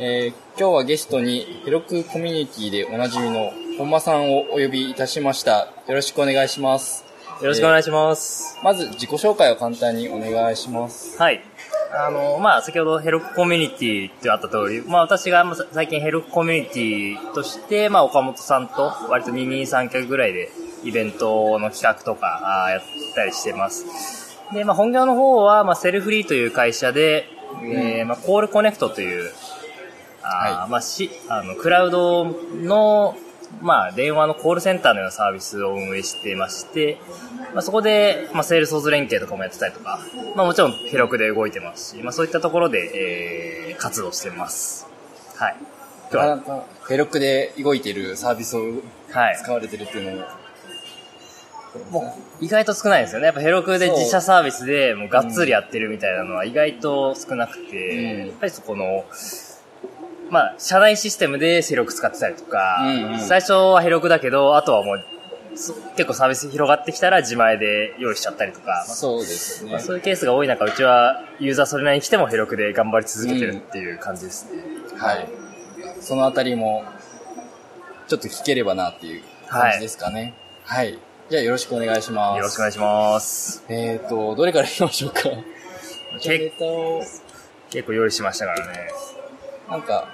えー、今日はゲストにヘロクコミュニティでおなじみの本間さんをお呼びいたしました。よろしくお願いします。よろしくお願いします。まず自己紹介を簡単にお願いします。はい。あの、まあ、先ほどヘロクコミュニティってあった通り、まあ、私が最近ヘロクコミュニティとして、まあ、岡本さんと割と二人三脚ぐらいでイベントの企画とかあーやったりしてます。で、まあ、本業の方は、まあ、セルフリーという会社で、えーまあ、 CallConnect という、あーはいまあ、し、あの、クラウドの、まあ、電話のコールセンターのようなサービスを運営していまして、まあ、そこで、まあ、 Salesforce 連携とかもやってたりとか、まあ、もちろん、 Heroku で動いてますし、まあ、そういったところで、えー、活動してます。はい。今日は、なかなか Heroku で動いているサービスをはい。使われてるっていうのも、もう、意外と少ないですよね。やっぱ Heroku で自社サービスで、もう、がっつりやってるみたいなのは意外と少なくて、うんやっぱりそこの、まあ、社内システムでヘロク使ってたりとか、うんうん最初はヘロクだけど、あとはもう、そ結構サービス広がってきたら自前で用意しちゃったりとか、まあそうですねまあ、。そういうケースが多い中、うちはユーザーそれなりに来てもヘロクで頑張り続けてるっていう感じですね。はい。そのあたりも、ちょっと聞ければなっていう感じですかね。はい。じゃあよろしくお願いします。よろしくお願いします。えーと、どれからいきましょうか？けネタを、結構用意しましたからね。なんか、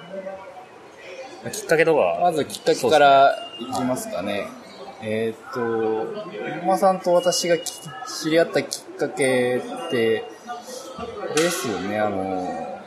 きっかけとかは、まずきっかけからいきますかね。えーと、本間さんと私がき知り合ったきっかけって、ですよね、あの、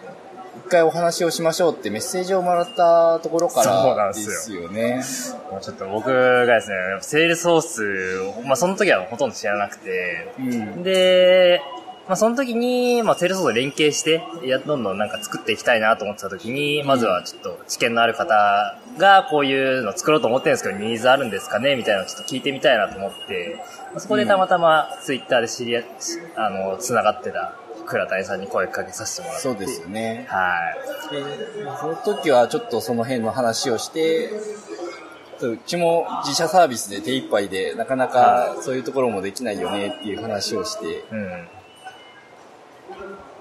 一回お話をしましょうってメッセージをもらったところかそうならですすよね。もうちょっと僕がですね、セールスソースを、まあその時はほとんど知らなくて、うん。で、まあその時に、まあセールスソと連携して、いや、どんどんなんか作っていきたいなと思ってた時に、まずはちょっと知見のある方がこういうの作ろうと思ってるんですけど、ニーズあるんですかね？みたいなのをちょっと聞いてみたいなと思って、まあそこでたまたまツイッターで知り合い、あの、繋がってた倉谷さんに声かけさせてもらって。そうですよね。はい。で、その時はちょっとその辺の話をして、うちも自社サービスで手一杯で、なかなかそういうところもできないよねっていう話をして、うん。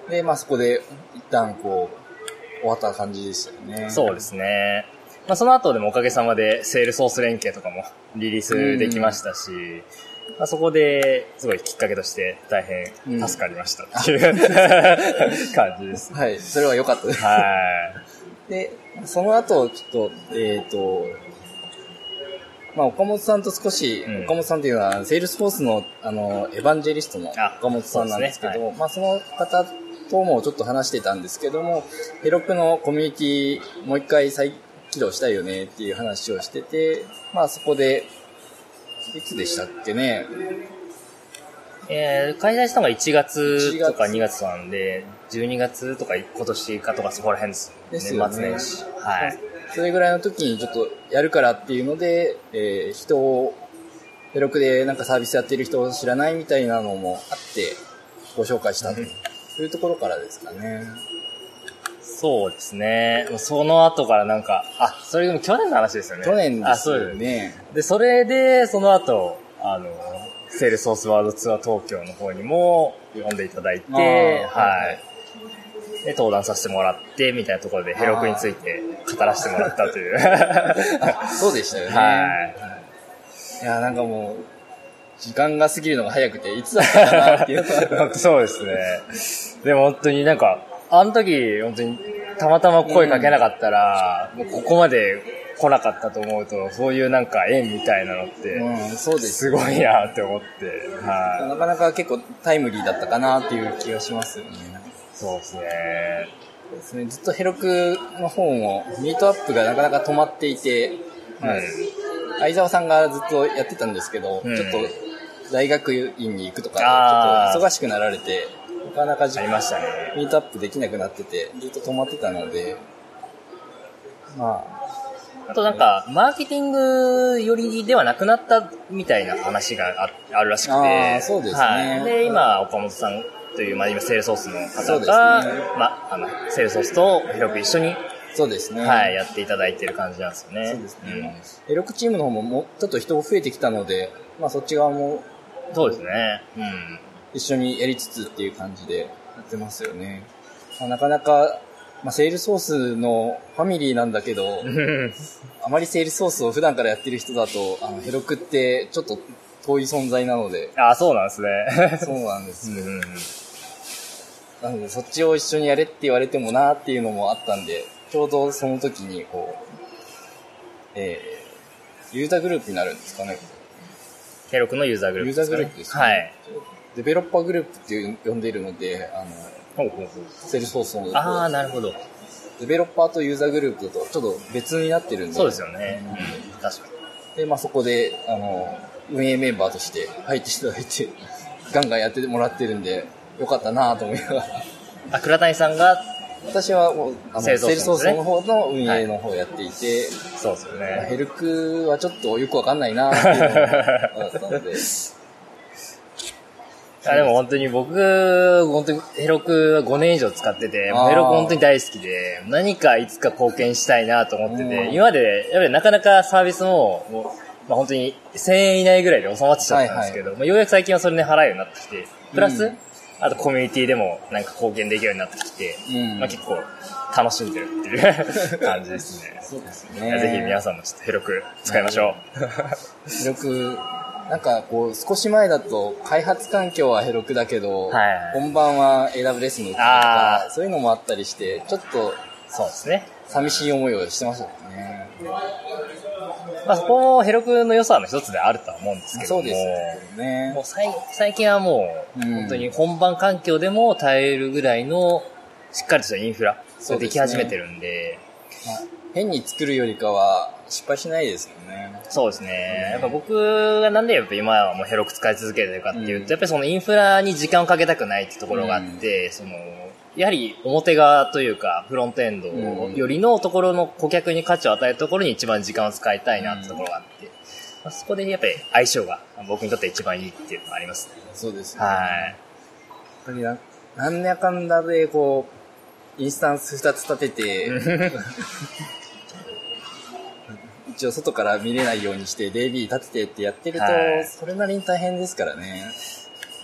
で、まあそこで一旦こう、終わった感じでしたよね。そうですね。まあ、その後でもおかげさまで Salesforce 連携とかもリリースできましたし、まあ、そこですごいきっかけとして大変助かりましたっていう、感じです。はい、それは良かったです。はで、その後、ちょっと、えっ、と、まあ、岡本さんと少し、うん岡本さんっていうのは、 Salesforce の、あの、エヴァンジェリストのあ岡本さんなんですけど、そうでまあ、その方ともちょっと話してたんですけども、ヘロクのコミュニティ、もう一回再起動したいよねっていう話をしてて、まあ、そこで、いつでしたっけね？い。えー、開催したのが1月とか1 2月なんで、12月とか今年かとかそこら辺です。ですよね年末年始。はい。それぐらいの時にちょっとやるからっていうので、えー人を、ヘロクでなんかサービスやってる人を知らないみたいなのもあって、ご紹介したと。そういうところからですかね。そうですね。その後からなんか、あ、それでも去年の話ですよね。去年であ、すそうですね。で、それで、その後、あの、セールソースワールドツアー東京の方にも呼んでいただいて、ははいい。で、登壇させてもらって、みたいなところでヘロクについて語らせてもらったという。あ そうでしたよね。はい。いや、なんかもう、時間が過ぎるのが早くて、いつだったかなっていう そうですね。でも本当になんか、あの時、本当にたまたま声かけなかったら、もうここまで来なかったと思うと、そういうなんか縁みたいなのって、うん、そうですすごいなって思って、はい。なかなか結構タイムリーだったかなっていう気がしますよね。そうですね。ですねずっとヘロクの方も、ミートアップがなかなか止まっていて、うん。相沢さんがずっとやってたんですけど、うんちょっと大学院に行くとか、ちょっと忙しくなられて、なかなかじありましたね。ミートアップできなくなってて、ずっと止まってたので、まあとなんか、マーケティング寄りではなくなったみたいな話がああるらしくて。そうですねはい。で、今、岡本さんという、まあ今、セールソースの方が、ねまあ、あの、セールソースとヘロク一緒に、あ、そうですね。はい、やっていただいてる感じなんですよね。そうですね。ヘロクチームの方ももうちょっと人も増えてきたので、まあそっち側もうん。そうですね。うん。一緒にやりつつっていう感じでやってますよね。まあ、なかなかまあ、セールソースのファミリーなんだけど、あまりセールソースを普段からやってる人だと、あの、ヘロクってちょっと遠い存在なので、あ、そうなんですね。そうなんですよ。うんなので、そっちを一緒にやれって言われてもなっていうのもあったんで、ちょうどその時に、こう、えー、ユーザーグループになるんですかね。ヘロクのユーザーグループですか、ね。ユーザーグループですねはい。デベロッパーグループっていう呼んでいるので、あの、ほうほうほう。セールソースの、ああ、なるほど。デベロッパーとユーザーグループだとちょっと別になってるんで。そうですよね。うん、確かに。で、まあそこで、あの、運営メンバーとして入っていただいて、ガンガンやってもらってるんで、よかったなと思いながら。あ、倉谷さんが、私はもう、あの、セセールスソースの方の運営の方をやっていて、そうですよまあね。ヘルクはちょっとよくわかんないなっていうのったので、あでも本当に僕、本当にヘロクは5年以上使ってて、ヘロク本当に大好きで、何かいつか貢献したいなと思ってて、うん。今まで、やっぱりなかなかサービスも、まあ本当に1000円以内ぐらいで収まってきちゃったんですけど、まあようやく最近はそれで払うようになってきて、プラス、うんあとコミュニティでもなんか貢献できるようになってきて、うんまあ結構楽しんでるっていう 感じですね。そうですいやぜひ皆さんもちょっとヘロク使いましょう。ヘロク、なんかこう、少し前だと開発環境はヘロクだけど、はい本番は AWS のうちとあか、そういうのもあったりして、ちょっとそうですね。寂しい思いをしてましたね。まあそこもヘロクの良さの一つであるとは思うんですけども。そうですよねもう。最最近はもう、うん本当に本番環境でも耐えるぐらいの、しっかりとしたインフラそうでき始めてるんで、まあ変に作るよりかは失敗しないですよね。そうですね。やっぱ僕がなんでやっぱ今はもうヘロク使い続けてるかっていうと、うんやっぱりそのインフラに時間をかけたくないってところがあって、その、やはり表側というか、フロントエンドよりのところの顧客に価値を与えるところに一番時間を使いたいなってところがあって、まあそこでやっぱり相性が僕にとって一番いいっていうのがありますね。そうですね。はい。やっぱりな、なんやかんだで、こう、インスタンス2つ立てて、一応外から見れないようにして DB 立ててってやってるとはい、それなりに大変ですからね。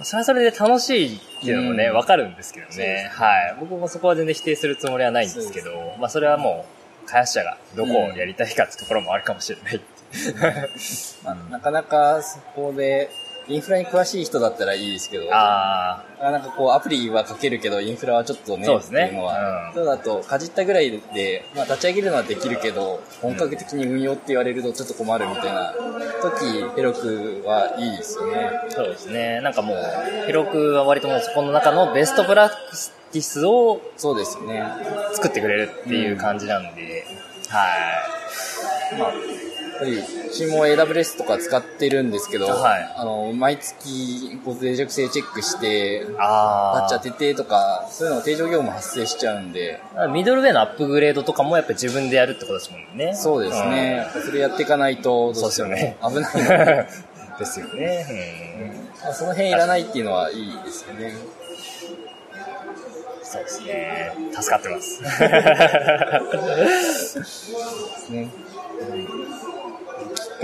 それはそれで楽しいっていうのもね、うんわ、かるんですけどね。ねはい。僕もそこは全然否定するつもりはないんですけど、まあそれはもう、開発者がどこをやりたいかってところもあるかもしれない。まあなかなかそこで、インフラに詳しい人だったらいいですけど、あなかなかこうアプリは書けるけど、インフラはちょっとね、そうですね。っていうのは、うん。そうだと、かじったぐらいで、まあ立ち上げるのはできるけど、本格的に運用って言われるとちょっと困るみたいな時、ヘロクはいいですよね。あ、そうですね。なんかもう、ヘロクは割ともうそこの中のベストプラクティスをそうですよね。作ってくれるっていう感じなんで、はまあ、やっぱり、うちも AWS とか使ってるんですけど、はいあの、毎月、こう、脆弱性チェックしてい。、あパッチ当ててとか、そういうの定常業務発生しちゃうんで、あ。ミドルウェイのアップグレードとかもやっぱり自分でやるってことですもんね。そうですね。それやっていかないと、そうです危ないで、ですよね。まあその辺いらないっていうのはいいですよね。うん。そうですね。助かってます。ね。きっ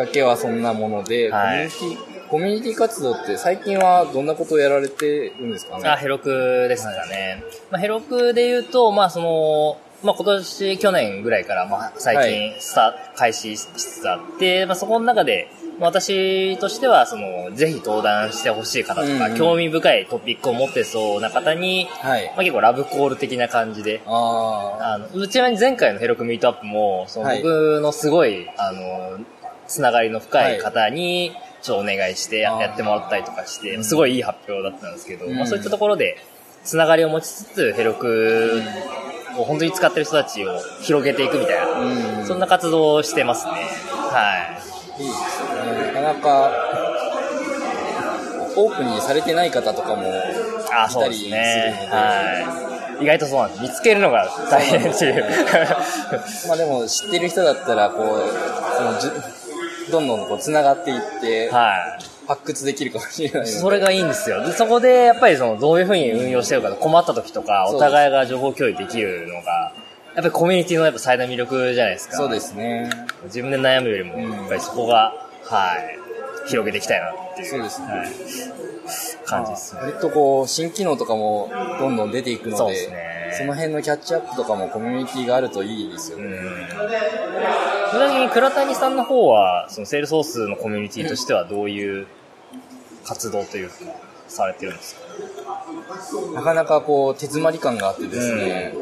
かけはそんなもので、はい。コミュニティ、コミュニティ活動って最近はどんなことをやられてるんですかね？あ、ヘロクですかね。まあ、ヘロクで言うと、まあ、その、まあ、今年、去年ぐらいから、まあ、最近、スタ、開始しつつあって、まあ、そこの中で、まあ私としては、その、ぜひ登壇してほしい方とか、うん興味深いトピックを持ってそうな方に、はい。まあ、結構ラブコール的な感じで、ああの、ちなみに前回のヘロクミートアップも、そのはい。僕のすごい、あの、つながりの深い方に、ちょっとお願いしてやってもらったりとかして、うんすごいいい発表だったんですけど、うんまあそういったところで、つながりを持ちつつ、ヘロクを本当に使ってる人たちを広げていくみたいな、あ。うん。そんな活動をしてますね。はいいですね。なかなか、オープンにされてない方とかも、い。あー、そうですね。はい。意外とそうなんです。見つけるのが大変っていう。まあでも知ってる人だったら、こう、そのどんどんこう繋がっていって、はい。発掘できるかもしれない。それがいいんですよ。で、そこで、やっぱりその、どういうふうに運用してるか、困った時とか、お互いが情報共有できるのが、やっぱりコミュニティのやっぱ最大の魅力じゃないですか。そうですね。自分で悩むよりも、うんやっぱりそこが、はい、広げていきたいなっていう。そうですねはい、感じですね。割とこう、新機能とかもどんどん出ていくので、そうですねその辺のキャッチアップとかもコミュニティがあるといいですよね。うん。ちなみに倉谷さんの方は、そのセールソースのコミュニティとしてはどういう活動というか、されてるんですか？なかなかこう、手詰まり感があってですね、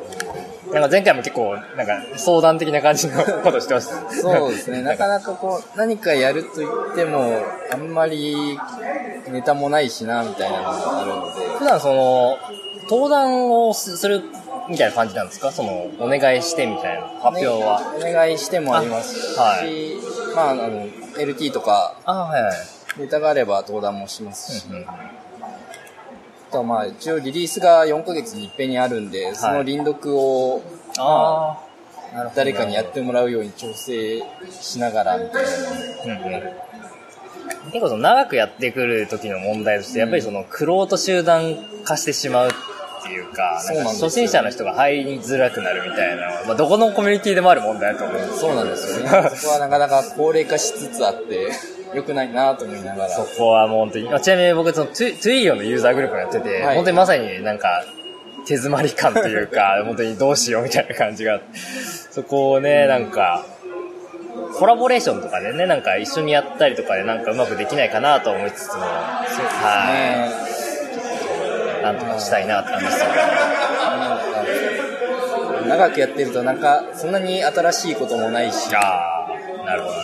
なんか前回も結構、なんか相談的な感じのことしてました。ね。そうですね、なかなかこう、何かやると言っても、あんまりネタもないしな、みたいなのがあるので、普段その、登壇をするみたいな感じなんですか？その、お願いしてみたいな発表は。お願いしてもありますし、あはまあ、あの、LT とか、あはいはい。ネタがあれば登壇もしますし、うんうんあとはまあ、一応リリースが4ヶ月に一遍にあるんで、その輪読を、ああ、なるほど。誰かにやってもらうように調整しながら、みたいな。うんうん結構その長くやってくる時の問題として、やっぱりその、クロート集団化してしまうっていうか、そうなん初心者の人が入りづらくなるみたいな、まあ、どこのコミュニティでもある問題だと思う。んですそうなんですよね。そこはなかなか高齢化しつつあって、良くないなと思いながら。そこはもう本当に、あちなみに僕そのトゥ、トゥイーヨのユーザーグループをやってて、はい。本当にまさになんか、手詰まり感というか、本当にどうしようみたいな感じがそこをね、なんか、コラボレーションとかでね、なんか一緒にやったりとかでなんかうまくできないかなと思いつつも、はね。い、なんとかしたいなって感じですよね。長くやってるとなんか、そんなに新しいこともないし、ああ、なるほど。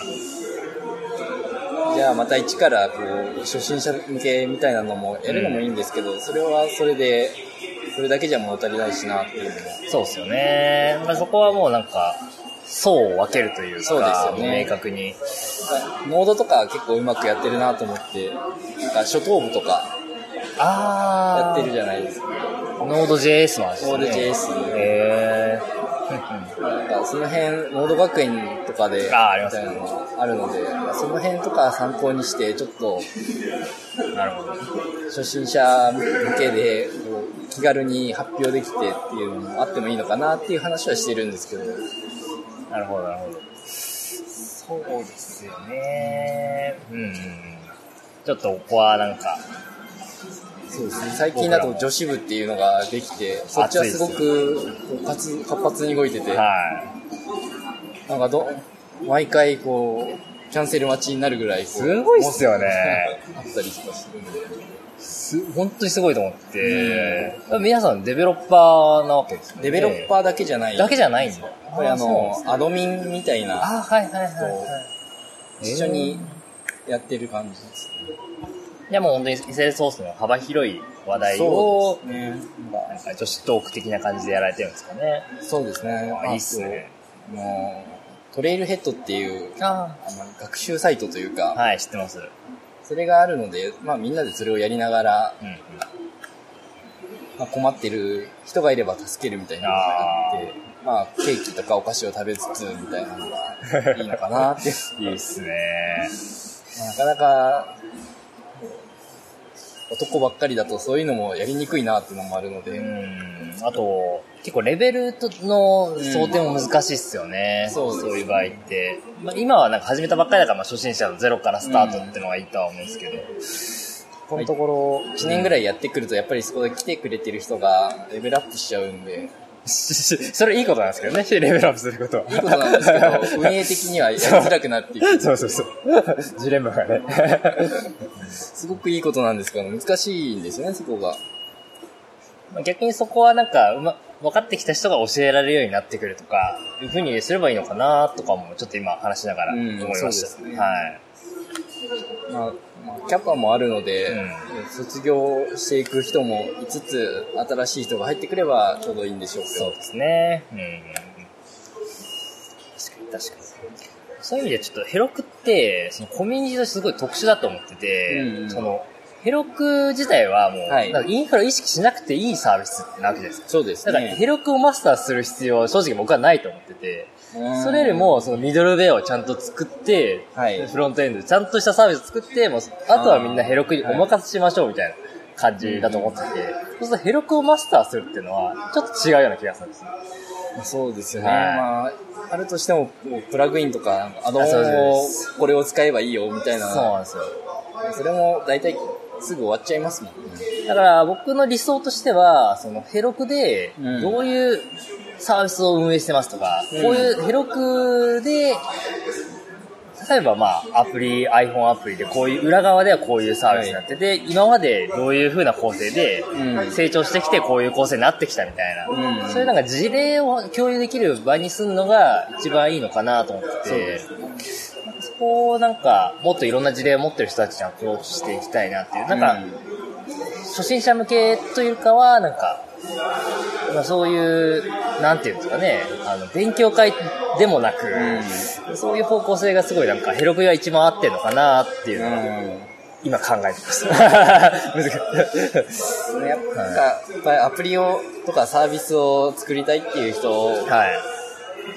じゃあまた一からこう、初心者向けみたいなのもやるのもいいんですけど、それはそれで、それだけじゃ物足りないしなっていうのも。そうですよね。まあ、そこはもうなんか、層を分けるというか、そうですよね明確に。ノードとか結構うまくやってるなと思って、なんか初等部とかあやってるじゃないですか。ノード JS もあですね。ノード JS へなんかその辺、ノード学園とかで、みあーありますたいなのがあるので、その辺とか参考にして、ちょっとー。なるほど。初心者向けで、気軽に発表できてっていうのもあってもいいのかなっていう話はしてるんですけど、なるほど、なるほど。そうですよね。うん。ちょっとここはなんか、そうですね、最近だと女子部っていうのができて、そっちはすごく活活発に動いてて、はなんかど、毎回こう、キャンセル待ちになるぐらいすごいっすよねあったりとかするんで。い。す、本当にすごいと思って、皆さんデベロッパーなわけですよね。デベロッパーだけじゃない。だけじゃないんだ。やっぱりあの、アドミンみたいな、あ、はいはいはい。一緒にやってる感じですね。いやもう本当にセールスソースの幅広い話題を、ね。なんか女子トーク的な感じでやられてるんですかね。そうですね。あいいっすね。もう、トレイルヘッドっていう、ああの学習サイトというか、はい、知ってます。うんそれがあるので、まあみんなでそれをやりながら、うん。まあ、困ってる人がいれば助けるみたいなのがあって、まあケーキとかお菓子を食べつつみたいなのがいいのかなって。いいっすね。まあなかなか、男ばっかりだとそういうのもやりにくいなっていうのもあるので、うん。あと、結構レベルとの想定も難しいっすよね。そうですそういう場合って。まあ、今はなんか始めたばっかりだから、まあ初心者のゼロからスタートっていうのがいいとは思うんですけど。このところ1年ぐらいやってくるとやっぱりそこで来てくれてる人がレベルアップしちゃうんで、それいいことなんですけどね、レベルアップすることは。いいことなんですけど、運営的にはやりづらくなっていく。そうそうそう。ジレンマがね。すごくいいことなんですけど、難しいんですよね、そこが。まあ逆にそこはなんか、うま、分かってきた人が教えられるようになってくるとか、いうふうにすればいいのかなとかも、ちょっと今話しながらうん思いました。そうですねはい。まあ、まあ、キャパもあるので、うん卒業していく人もいつつ、新しい人が入ってくればちょうどいいんでしょうけど。そうですね。うん。確かに確かに。そういう意味でちょっとヘロクって、そのコミュニティとしてすごい特殊だと思ってて、うんうんその、ヘロク自体はもう、はいインフラを意識しなくていいサービスなわけじゃないですか。そうですだから、ね。ヘロクをマスターする必要は正直僕はないと思ってて、それよりも、そのミドルウェアをちゃんと作って、はいフロントエンドでちゃんとしたサービスを作って、もう、あとはみんなヘロクにお任せしましょうみたいな感じだと思ってて、そうするとヘロクをマスターするっていうのは、ちょっと違うような気がするんですね。そうですよね。はいまあ、あるとしても、もうプラグインとか、アドオンをこれを使えばいいよみたいな。そうなんですよ。それも大体すぐ終わっちゃいますもんね。だから僕の理想としては、そのヘロクでうん。どういうサービスを運営してますとか、うん。こういうヘロクで、例えばまあアプリ、iPhone アプリでこういう裏側ではこういうサービスになってて、今までどういう風な構成でうん。成長してきてこういう構成になってきたみたいな、うん。そういうなんか事例を共有できる場にするのが一番いいのかなと思ってて、そこをなんかもっといろんな事例を持ってる人たちにアプローチしていきたいなっていう、なんか、初心者向けというかは、なんか、まあ、そういう、なんていうんですかね、あの、勉強会でもなく、そういう方向性がすごいなんか、ヘロクが一番合ってるのかなっていううん。のを、今考えてます。難しい。やっぱ、やっぱりアプリを、とかサービスを作りたいっていう人はい。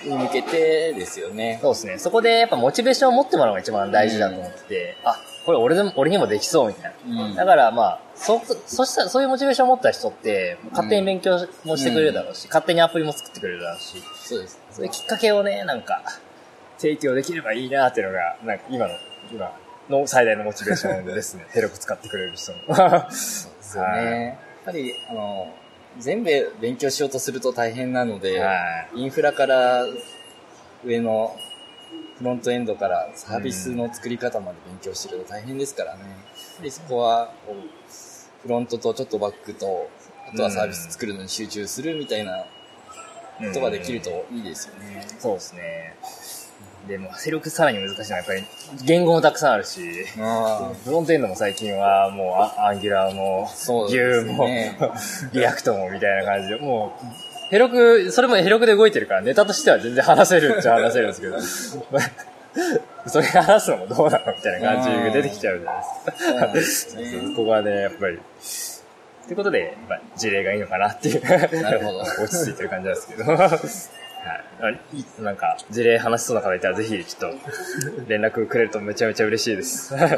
に向けてですよね。そうですね。そこでやっぱモチベーションを持ってもらうのが一番大事だと思ってて、あ、これ俺でも、俺にもできそうみたいな。うんだからまあ、そ、そしたら、そういうモチベーションを持った人って、勝手に勉強もしてくれるだろうし、勝手にアプリも作ってくれるだろうし、そうです。そういうきっかけをね、なんか、提供できればいいなっていうのが、なんか今の、今の最大のモチベーションですね。ヘロク使ってくれる人の。そうですよね。やっぱり、あの、全部勉強しようとすると大変なので、はい。インフラから上のフロントエンドからサービスの作り方まで勉強してると大変ですからね。やっぱりそこは、フロントとちょっとバックと、あとはサービス作るのに集中するみたいなことができるといいですよね。そうですね。でも、 Heroku さらに難しいのはやっぱり、言語もたくさんあるし、あフロントエンドも最近はもうア Angular も、そうです Vue も、ね React もみたいな感じで、もう、 Heroku、それも Heroku で動いてるから、ネタとしては全然話せるっちゃ話せるんですけど、それ話すのもどうなのみたいな感じが出てきちゃうじゃないですか。そここはね、やっぱり、ということで、まあ、事例がいいのかなっていう。なるほど 落ち着いてる感じなんですけど。はい。なんか、事例話しそうな方いたらぜひ、ちょっと、連絡くれるとめちゃめちゃ嬉しいです。はい。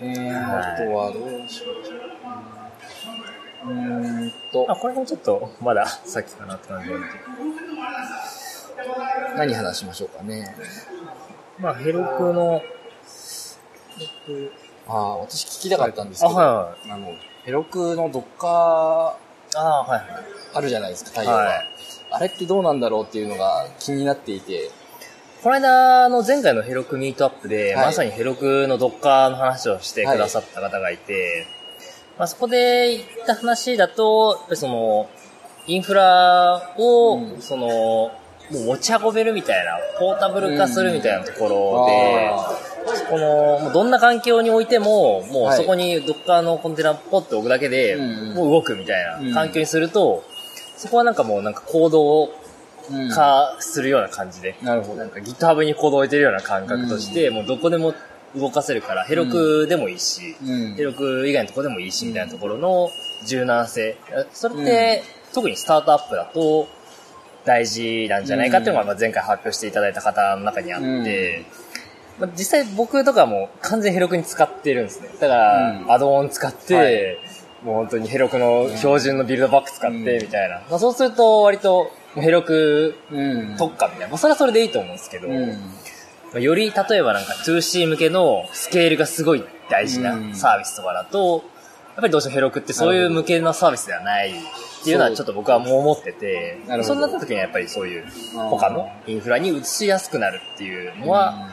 えー、あとはどうしよう。うーんとあ、、これもちょっと、まだ先かなって感じで。何話しましょうかね。まあ、ヘロクの、ああ、私聞きたかったんですけあ、ど、はあの、ヘロクのドッカーいはい。あはいはい。あるじゃないですか、対応が。はい。あれってどうなんだろうっていうのが気になっていて、この間の前回のヘロクミートアップで、はい。まさにヘロクのドッカーの話をしてくださった方がいて、まあ、そこで言った話だと、やっぱりその、インフラを、うん。その、もう持ち運べるみたいな、ポータブル化するみたいなところで、この、どんな環境においても、もうはい。そこにドッカーのコンテナポッと置くだけで、うん。もう動くみたいうん。な環境にすると、そこはなんかもうなんか行動うん。化するような感じで、なるほど。なんか GitHub にコードを置いてるような感覚として、もうどこでも動かせるから、ヘロクでもいいし、うん。ヘロク以外のとこでもいいし、みたいなところの柔軟性。それって、特にスタートアップだと大事なんじゃないかっていうのがまあ前回発表していただいた方の中にあって、まあ、実際僕とかも完全ヘロクに使ってるんですね。だから、うん。アドオン使って、はい。もう本当にヘロクの標準のビルドバック使って、うん。みたいな。まあ、そうすると割と、ヘロクうん。特化みたいな。まあ、それはそれでいいと思うんですけど、より例えばなんか 2C 向けのスケールがすごい大事うなん。サービスとかだと、やっぱりどうしてもヘロクってそういう向けのサービスではないっていうのはちょっと僕はもう思っててそうなった時にはやっぱりそういう他のインフラに移しやすくなるっていうのは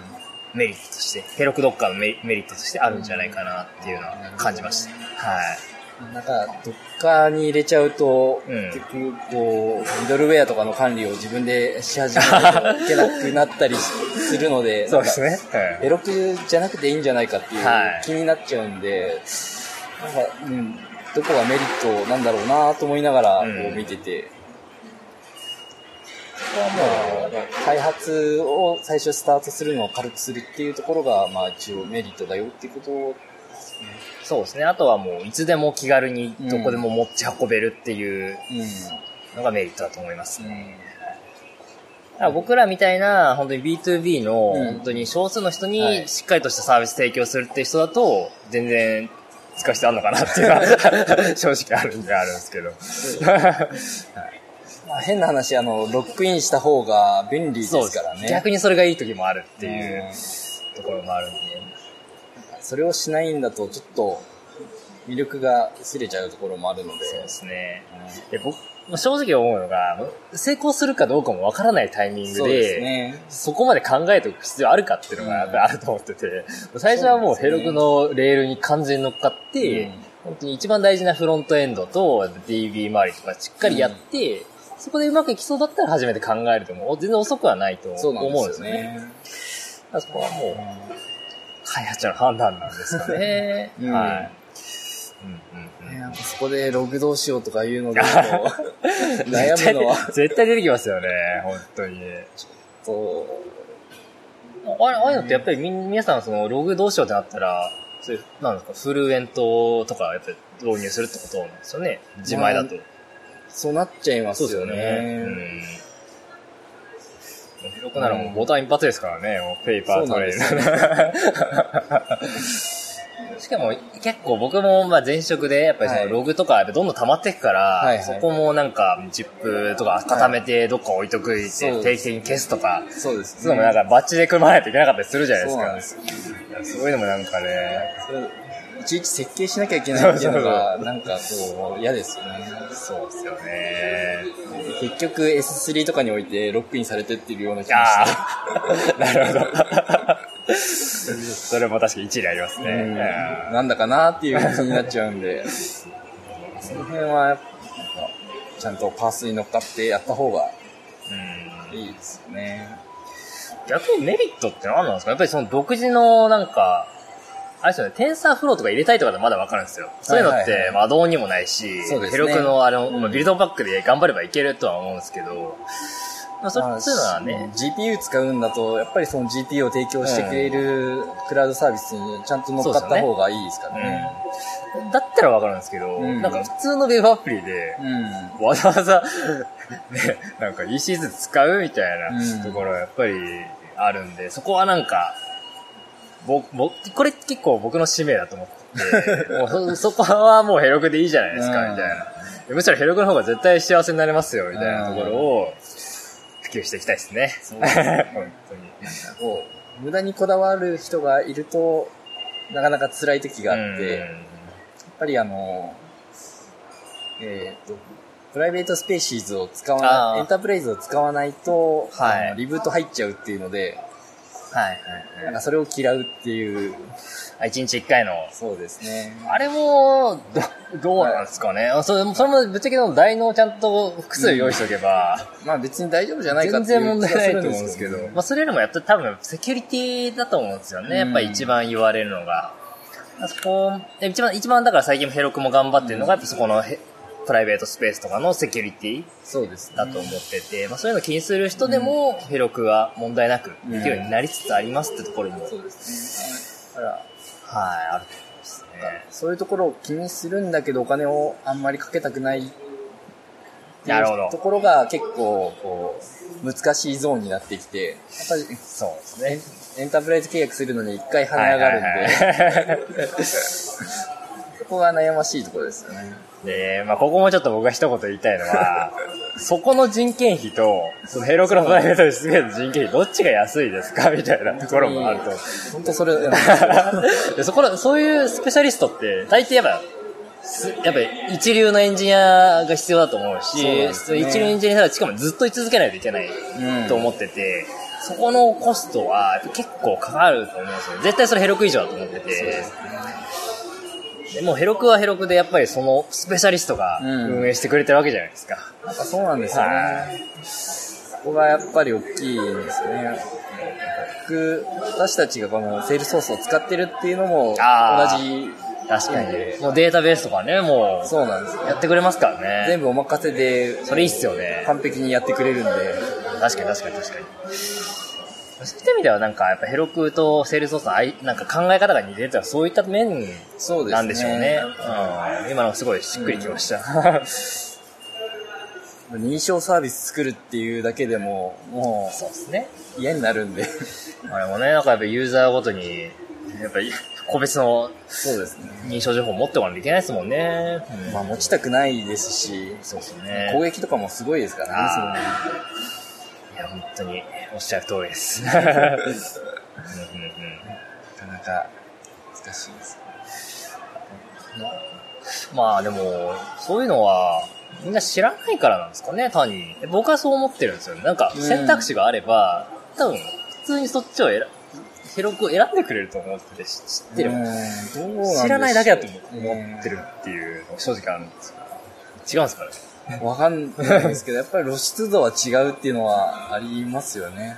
メリットとして、ヘロクドッカーのメメリットとしてあるんじゃないかなっていうのは感じました。はい。なんか、どっかに入れちゃうと、うん結局、こう、ミドルウェアとかの管理を自分でし始めないといけなくなったりするので、そうですね。なんか。エロクじゃなくていいんじゃないかっていうはい気になっちゃうんで、なんか、うん、どこがメリットなんだろうなと思いながら、こうんう見てて、そこはもう、開発を最初スタートするのを軽くするっていうところが、まあ一応メリットだよっていうことそうですね。あとはもういつでも気軽にどこでも持ち運べるっていううのがメリットだと思いますね。ら僕らみたいな、本当に B2B の、うん本当に少数の人はにいしっかりとしたサービス提供するっていう人だと、全然使う必要あるのかなっていうのは、正直あるんであるんですけど。まあ、変な話、あの、ロックインした方が便利ですからね。逆にそれがいい時もあるっていううんところもあるんで。それをしないんだと、ちょっと、魅力が薄れちゃうところもあるので。そうですね。で僕、正直思うのが、成功するかどうかもわからないタイミングそうですで、ね。そこまで考えておく必要あるかっていうのがやっぱりあると思ってて、最初はもうヘロクのレールに完全に乗っかって、うん本当に一番大事なフロントエンドと DB 周りとかしっかりやって、そこでうまくいきそうだったら初めて考えると思う。全然遅くはないとそう思うんですよね。ね。だからそこはもう、開発者の判断なんですかね。うんはい。うんうんうんそこでログどうしようとかいうので、悩むのは、絶対出てきますよね、本当に。そあれ、ああいうのってやっぱりみん皆さんそのログどうしようってなったら、そういう、なんですか、フルエントとかやっぱり導入するってことなんですよね。自前だと。う、そうなっちゃいますよね。うん。広くならもうボタン一発ですからね、もうペーパートレイそうしかも結構僕もまあ前職でやっぱりそのはい。ログとかどんどん溜まっていくから、はいはい。そこもなんかチップとか固めてどっか置いとくいて定期的に消すとか、そうです。そういうのもなんかバッチで組まないといけなかったりするじゃないですか。そういうのもなんかね、いちいち設計しなきゃいけないっていうのが、なんかこう、嫌ですよね。そうですよね。結局 S3 とかにおいてロックインされてってるような気があして。あ、なるほど。それも確かに一理ありますね。うんうんなんだかなっていう気になっちゃうんで、その辺は、やっぱちゃんとパースに乗っかってやった方がうんいいですよね。逆にメリットって何なんですか？やっぱりその独自のなんか、あれですよね、テンサーフローとか入れたいとかでまだわかるんですよ。そういうのって、まあ、どうにもないし、そうですねヘロクのあの、うんまあビルドパックで頑張ればいけるとは思うんですけど、まあ、そういうのはね、GPU 使うんだと、やっぱりその GPU を提供してくれるクラウドサービスにちゃんと乗っかった方がいいですからね。うん。だったらわかるんですけど、うんなんか普通のウェブアプリで、うん。わざわざ、ね、なんか EC2 使うみたいなうんところはやっぱりあるんで、そこはなんか、僕、僕、これ結構僕の使命だと思ってて、もうそそこはもうヘロクでいいじゃないですか、うんみたいな。むしろヘロクの方が絶対幸せになれますよ、みたいなところを普及していきたいですね。そう 本当に。無駄にこだわる人がいると、なかなか辛い時があって、やっぱりあの、えっ、と、プライベートスペーシーズを使わない、エンタープライズを使わないと、はいリブート入っちゃうっていうので、はいはいはい。なんかそれを嫌うっていう、あ一日一回の。そうですね。あれも、ど、どうなんですかね。あそれそれもぶっちゃけの台のちゃんと複数用意しとけば、まあ別に大丈夫じゃないか全っていう然問題ないと思うんですけど。ねまあ、それよりもやっぱ多分、セキュリティだと思うんですよね。やっぱり一番言われるのが。あそこ、え一番、一番だから最近もヘロクも頑張ってるのが、やっぱそこのへプライベートスペースとかのセキュリティそうですね。だと思ってて、まあそういうの気にする人でも、ヘロクは問題なくできるようになりつつありますってところも、そうですね。はい、あると思いますね。そういうところを気にするんだけどお金をあんまりかけたくないなるほどうところが結構こう難しいゾーンになってきて、やっぱりそうですね。エンタープライズ契約するのに一回跳ね上がるんで、はい そこが悩ましいところですよね。で、まあ、ここもちょっと僕が一言言いたいのは、そこの人件費と、そのヘロクロプライベートで出現の人件費、どっちが安いですか？みたいなところもあると。本当それ、でそこら、そういうスペシャリストって、大抵やっぱ、すやっぱり一流のエンジニアが必要だと思うし、そうね一流のエンジニアがしかもずっと居続けないといけないうんと思ってて、そこのコストは結構かかると思うんですよ。絶対それヘロク以上だと思ってて。でもうヘロクはヘロクでやっぱりそのスペシャリストがうん運営してくれてるわけじゃないですか。なんかそうなんですよはね。そこがやっぱり大きいんですよね。僕、私たちがこのセールソースを使ってるっていうのも同じ確かにうん。もうデータベースとかね、もう、そうなんですよ。やってくれますからね。全部お任せで、それいいっすよね。完璧にやってくれるんで、確かに確かに確かに。そういった意味ではなんか、やっぱヘロクとセールスソースのあいなんか考え方が似てるってのはそういった面。なんでしょうね。うん。今のすごいしっくりきました。認証サービス作るっていうだけでも、もそうですね。う嫌になるんで。あれもね、なんかやっぱユーザーごとに、やっぱり個別のそうですね。認証情報を持っておかないといけないですもんね。うんまあ持ちたくないですし、そうですよね。攻撃とかもすごいですからね、や、本当におっしゃる通りです。うんうんうんなかなか難しいです。まあでも、そういうのは、みんな知らないからなんですかね、単に。僕はそう思ってるんですよね。なんか、選択肢があれば、多分、普通にそっちを選、ヘロクを選んでくれると思ってて、知ってる。知らないだけだと思ってるっていうのが正直あるんですよ。違うんですかね。わかんないですけど、やっぱり露出度は違うっていうのはありますよね。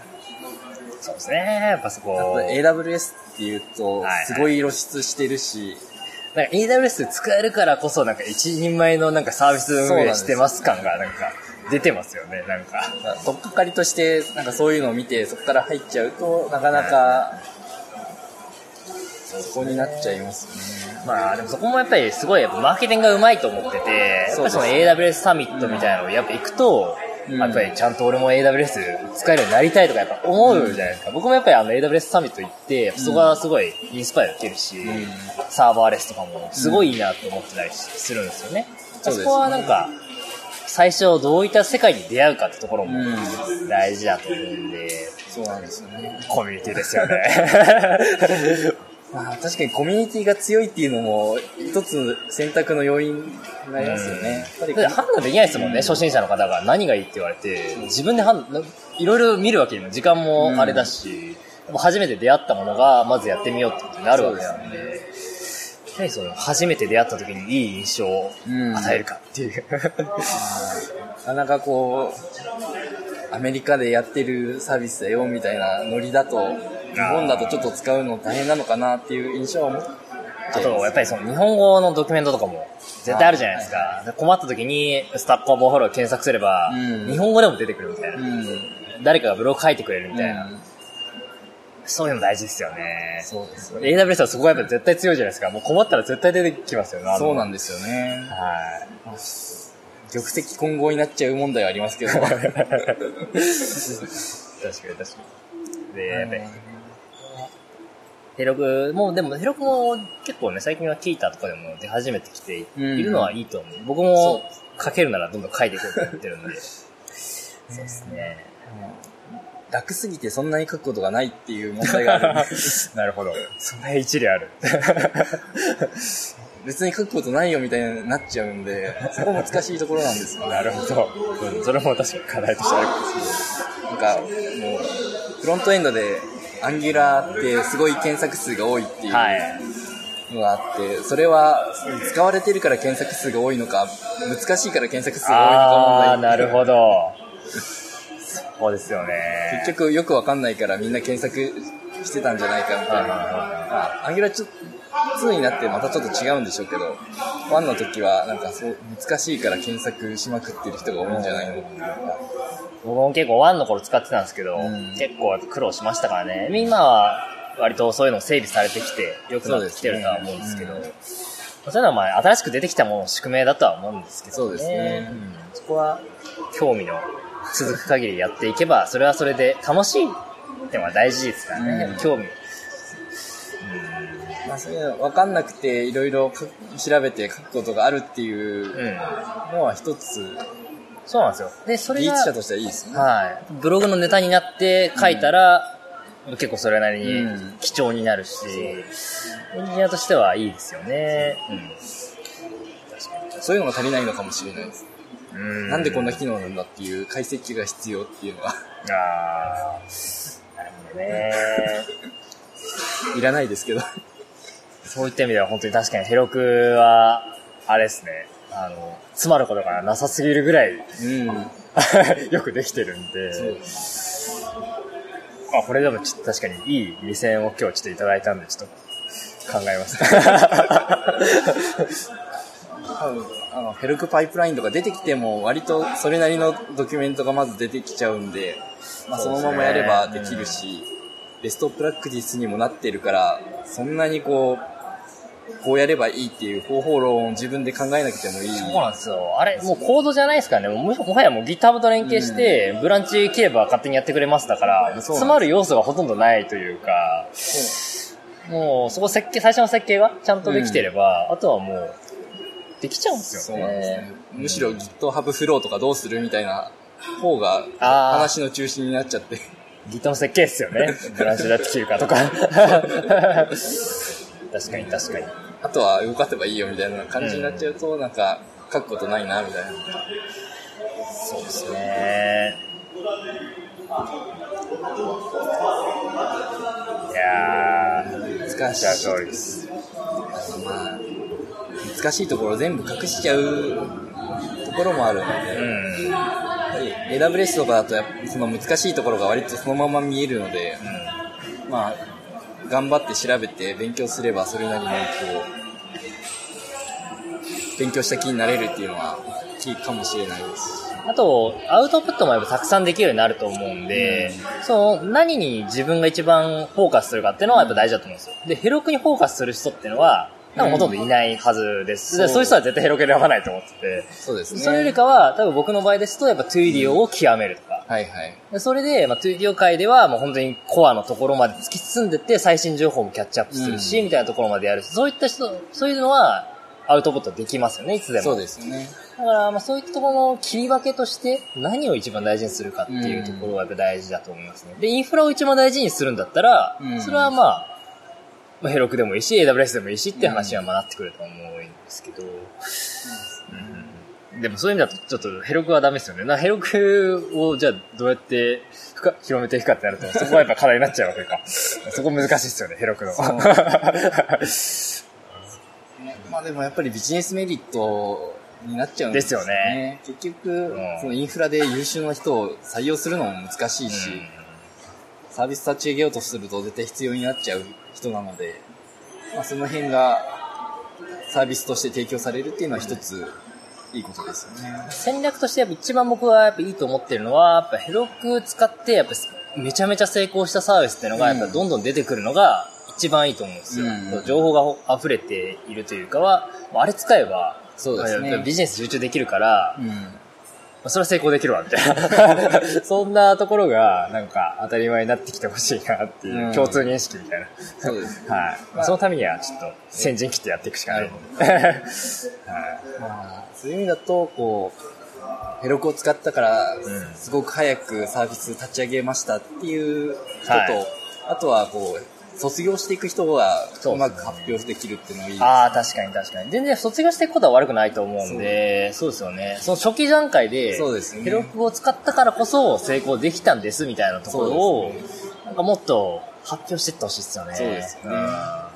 そうですね。やっぱそこ。AWS っていうとはいはい、すごい露出してるし、なんか AWS で使えるからこそ、なんか一人前のなんかサービス運営してます感がなんか出てますよね、なんか。とっかかりとして、なんかそういうのを見て、そこから入っちゃうと、なかなか、そこになっちゃいますね。まあでもそこもやっぱりすごいマーケティングがうまいと思ってて、やっぱりその AWS サミットみたいなのをやっぱ行くと、うんやっぱりちゃんと俺も AWS 使えるようになりたいとかやっぱ思うじゃないですか。僕もやっぱりあの AWS サミット行って、そこはすごいインスパイア受けるし、んサーバーレスとかもすごいいいなと思ってたりするんですよね。そこはなんか、最初どういった世界に出会うかってところもうん大事だと思うんで、そうなんですよね。コミュニティですよね。まあ確かにコミュニティが強いっていうのも、一つ選択の要因になりますよね。やっぱりだって判断できないですもんね、初心者の方が何がいいって言われて、自分で判断、いろいろ見るわけにも時間もあれだし、初めて出会ったものが、ままずやってみようってことになるわけなんで、やはりその、初めて出会った時にいい印象を与えるかっていう。なかなかこう、アメリカでやってるサービスだよみたいなノリだと、日本だとちょっと使うの大変なのかなっていう印象は持っあと、やっぱりその日本語のドキュメントとかも絶対あるじゃないですか。で困った時に、 Stack Overflow 検索すれば、うん日本語でも出てくるみたいな。うん。誰かがブログ書いてくれるみたいな。うんそういうの大事ですよね。そうですね。AWS はそこがやっぱ絶対強いじゃないですか。もう困ったら絶対出てきますよね。そうなんですよね。はい。玉石混合になっちゃう問題はありますけど。確かに確かに。で、やっぱり、ヘロクも、でもヘロクも結構ね、最近はキータとかでも出始めてきているのはいいと思う。僕も書けるならどんどん書いていこうと思ってるんで。そうですね。楽すぎてそんなに書くことがないっていう問題があるんで。なるほど。それ一理ある。別に書くことないよみたいになっちゃうんで、そこ難しいところなんですよ。なるほど。うんそれも確かに課題としてあるかもしれない。なんか、もう、フロントエンドで、アンギュラーってすごい検索数が多いっていうはい。のがあって、それは使われてるから検索数が多いのか、難しいから検索数が多いのか問題。なるほど。そうですよね。結局よくわかんないからみんな検索してたんじゃないかみたいな。まあ、アンギュラーちょっと、2になってまたちょっと違うんでしょうけど、1の時はなんかそう、難しいから検索しまくってる人が多いんじゃないのっていうか僕も結構ワンの頃使ってたんですけど、うん結構苦労しましたからね。今は割とそういうの整備されてきて良くなってきてるとは思うんですけど、そうでそういうのはまあ新しく出てきたものの宿命だとは思うんですけど、そうですねうんそこは興味の続く限りやっていけば、それはそれで楽しいってのは大事ですからね。うん興味。まあ、そういうの分かんなくていろいろ調べて書くことがあるっていううん。のは一つ、そうなんですよ。で、それが、技術者としてはいいですね。はい。ブログのネタになって書いたら、結構それなりにうん貴重になるし、エンジニアとしてはいいですよね。そういうのが足りないのかもしれないです。うん。うんなんでこんな機能なんだっていう解析が必要っていうのはあーなるほどね。いらないですけど。そういった意味では本当に確かにヘロクは、あれですね。あの、詰まることがなさすぎるぐらいうん。よくできてるんで。あ、これでもちょっと確かにいい目線を今日ちょっといただいたんで、ちょっと考えます。多分あの、ヘルクパイプラインとか出てきても、割とそれなりのドキュメントがまず出てきちゃうんで、まあ、そのままやればできるし、ベストプラクティスにもなってるから、そんなにこう、こうやればいいっていう方法論を自分で考えなくてもいい。そうなんですよ。あれ、もうコードじゃないですからね。もはやもう GitHub と連携して、ブランチ切れば勝手にやってくれますだから、詰まる要素がほとんどないというか、もうそこ設計、最初の設計がちゃんとできてれば、あとはもう、できちゃうんですよね。そうなんですね。むしろ GitHub フローとかどうするみたいな方が話の中心になっちゃって。Git の設計ですよね。ブランチどうやって切るかとか。確かに確かに。あとは動かせばいいよみたいな感じになっちゃうと、なんか、書くことないな、みたいな。そうですね。いやー、難しい。通りです。まあ、難しいところ全部隠しちゃうところもあるので、うん。やっぱり AWS とかだとやっぱその難しいところが割とそのまま見えるので、まあ、頑張って調べて勉強すればそれなりにこう、勉強した気になれるっていうのは大きいかもしれないですし。あと、アウトプットもやっぱたくさんできるようになると思うんで、その、何に自分が一番フォーカスするかっていうのはやっぱ大事だと思うんですよ。で、ヘロクにフォーカスする人っていうのは、多分ほとんどいないはずです。うんでそういう人は絶対ヘロク選ばないと思ってて。そうですね。それよりかは、多分僕の場合ですと、やっぱ 2D を極める。はいはい。でそれで、まあ、2D 界ではもう本当にコアのところまで突き進んでって、最新情報もキャッチアップするし、うんみたいなところまでやるし、そういった人、そういうのは、アウトプットできますよね、いつでも。そうですよね。だから、まあそういったところの切り分けとして、何を一番大事にするかっていうところがやっぱ大事だと思いますね。で、インフラを一番大事にするんだったら、うんそれはまあ、まあ、ヘロクでもいいし、AWS でもいいしって話はまあなってくると思うんですけど、うんでもそういう意味だとちょっとヘロクはダメですよね。なヘロクをじゃあどうやって深広めていくかってなると、そこはやっぱ課題になっちゃうわけか。そこ難しいですよね、ヘロクの。まあでもやっぱりビジネスメリットになっちゃうんですよね。結局、んそのインフラで優秀な人を採用するのも難しいし、サービス立ち上げようとすると絶対必要になっちゃう人なので、まあ、その辺がサービスとして提供されるっていうのは一ついいことですよね。戦略としてやっぱ一番僕はやっぱいいと思ってるのは、やっぱヘロク使ってやっぱめちゃめちゃ成功したサービスっていうのがやっぱどんどん出てくるのが一番いいと思うんですよ。うん情報が溢れているというかは、あれ使えば、そうですねビジネス集中できるから、うん。まあそれは成功できるわ、みたいな。そんなところが、なんか当たり前になってきてほしいなっていう、うん共通認識みたいな。そうです。はい。まあそのためにはちょっと先陣切ってやっていくしかない。はい。まあ、そういう意味だと、こう、ヘロクを使ったからん、すごく早くサービス立ち上げましたっていう人と、はいあとはこう、卒業していく人がそううまく発表できるっていうのがいいです。ああ、確かに確かに。全然卒業していくことは悪くないと思うんで、そうですよね。その初期段階で、そうですよねヘロクを使ったからこそ成功できたんですみたいなところを、なんかもっと発表していってほしいですよね。そうですよねうん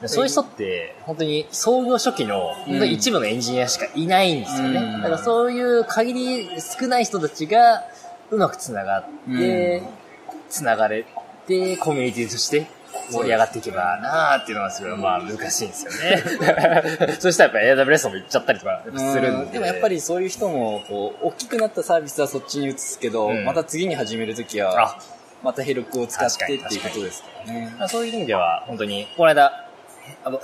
でそういう人って、本当に創業初期の、本当に一部のエンジニアしかいないんですよね。うんだからそういう限り少ない人たちがうまくつながって、つながれて、コミュニティとして盛り上がっていけばなーっていうのがすごい、まあ難しいんですよね。そしたらやっぱ AWS も行っちゃったりとかするんで。でもやっぱりそういう人も、こう、大きくなったサービスはそっちに移すけど、うんまた次に始めるときはあ、またヘロクを使ってっていうことですからね。まあそういう意味では、本当に、この間、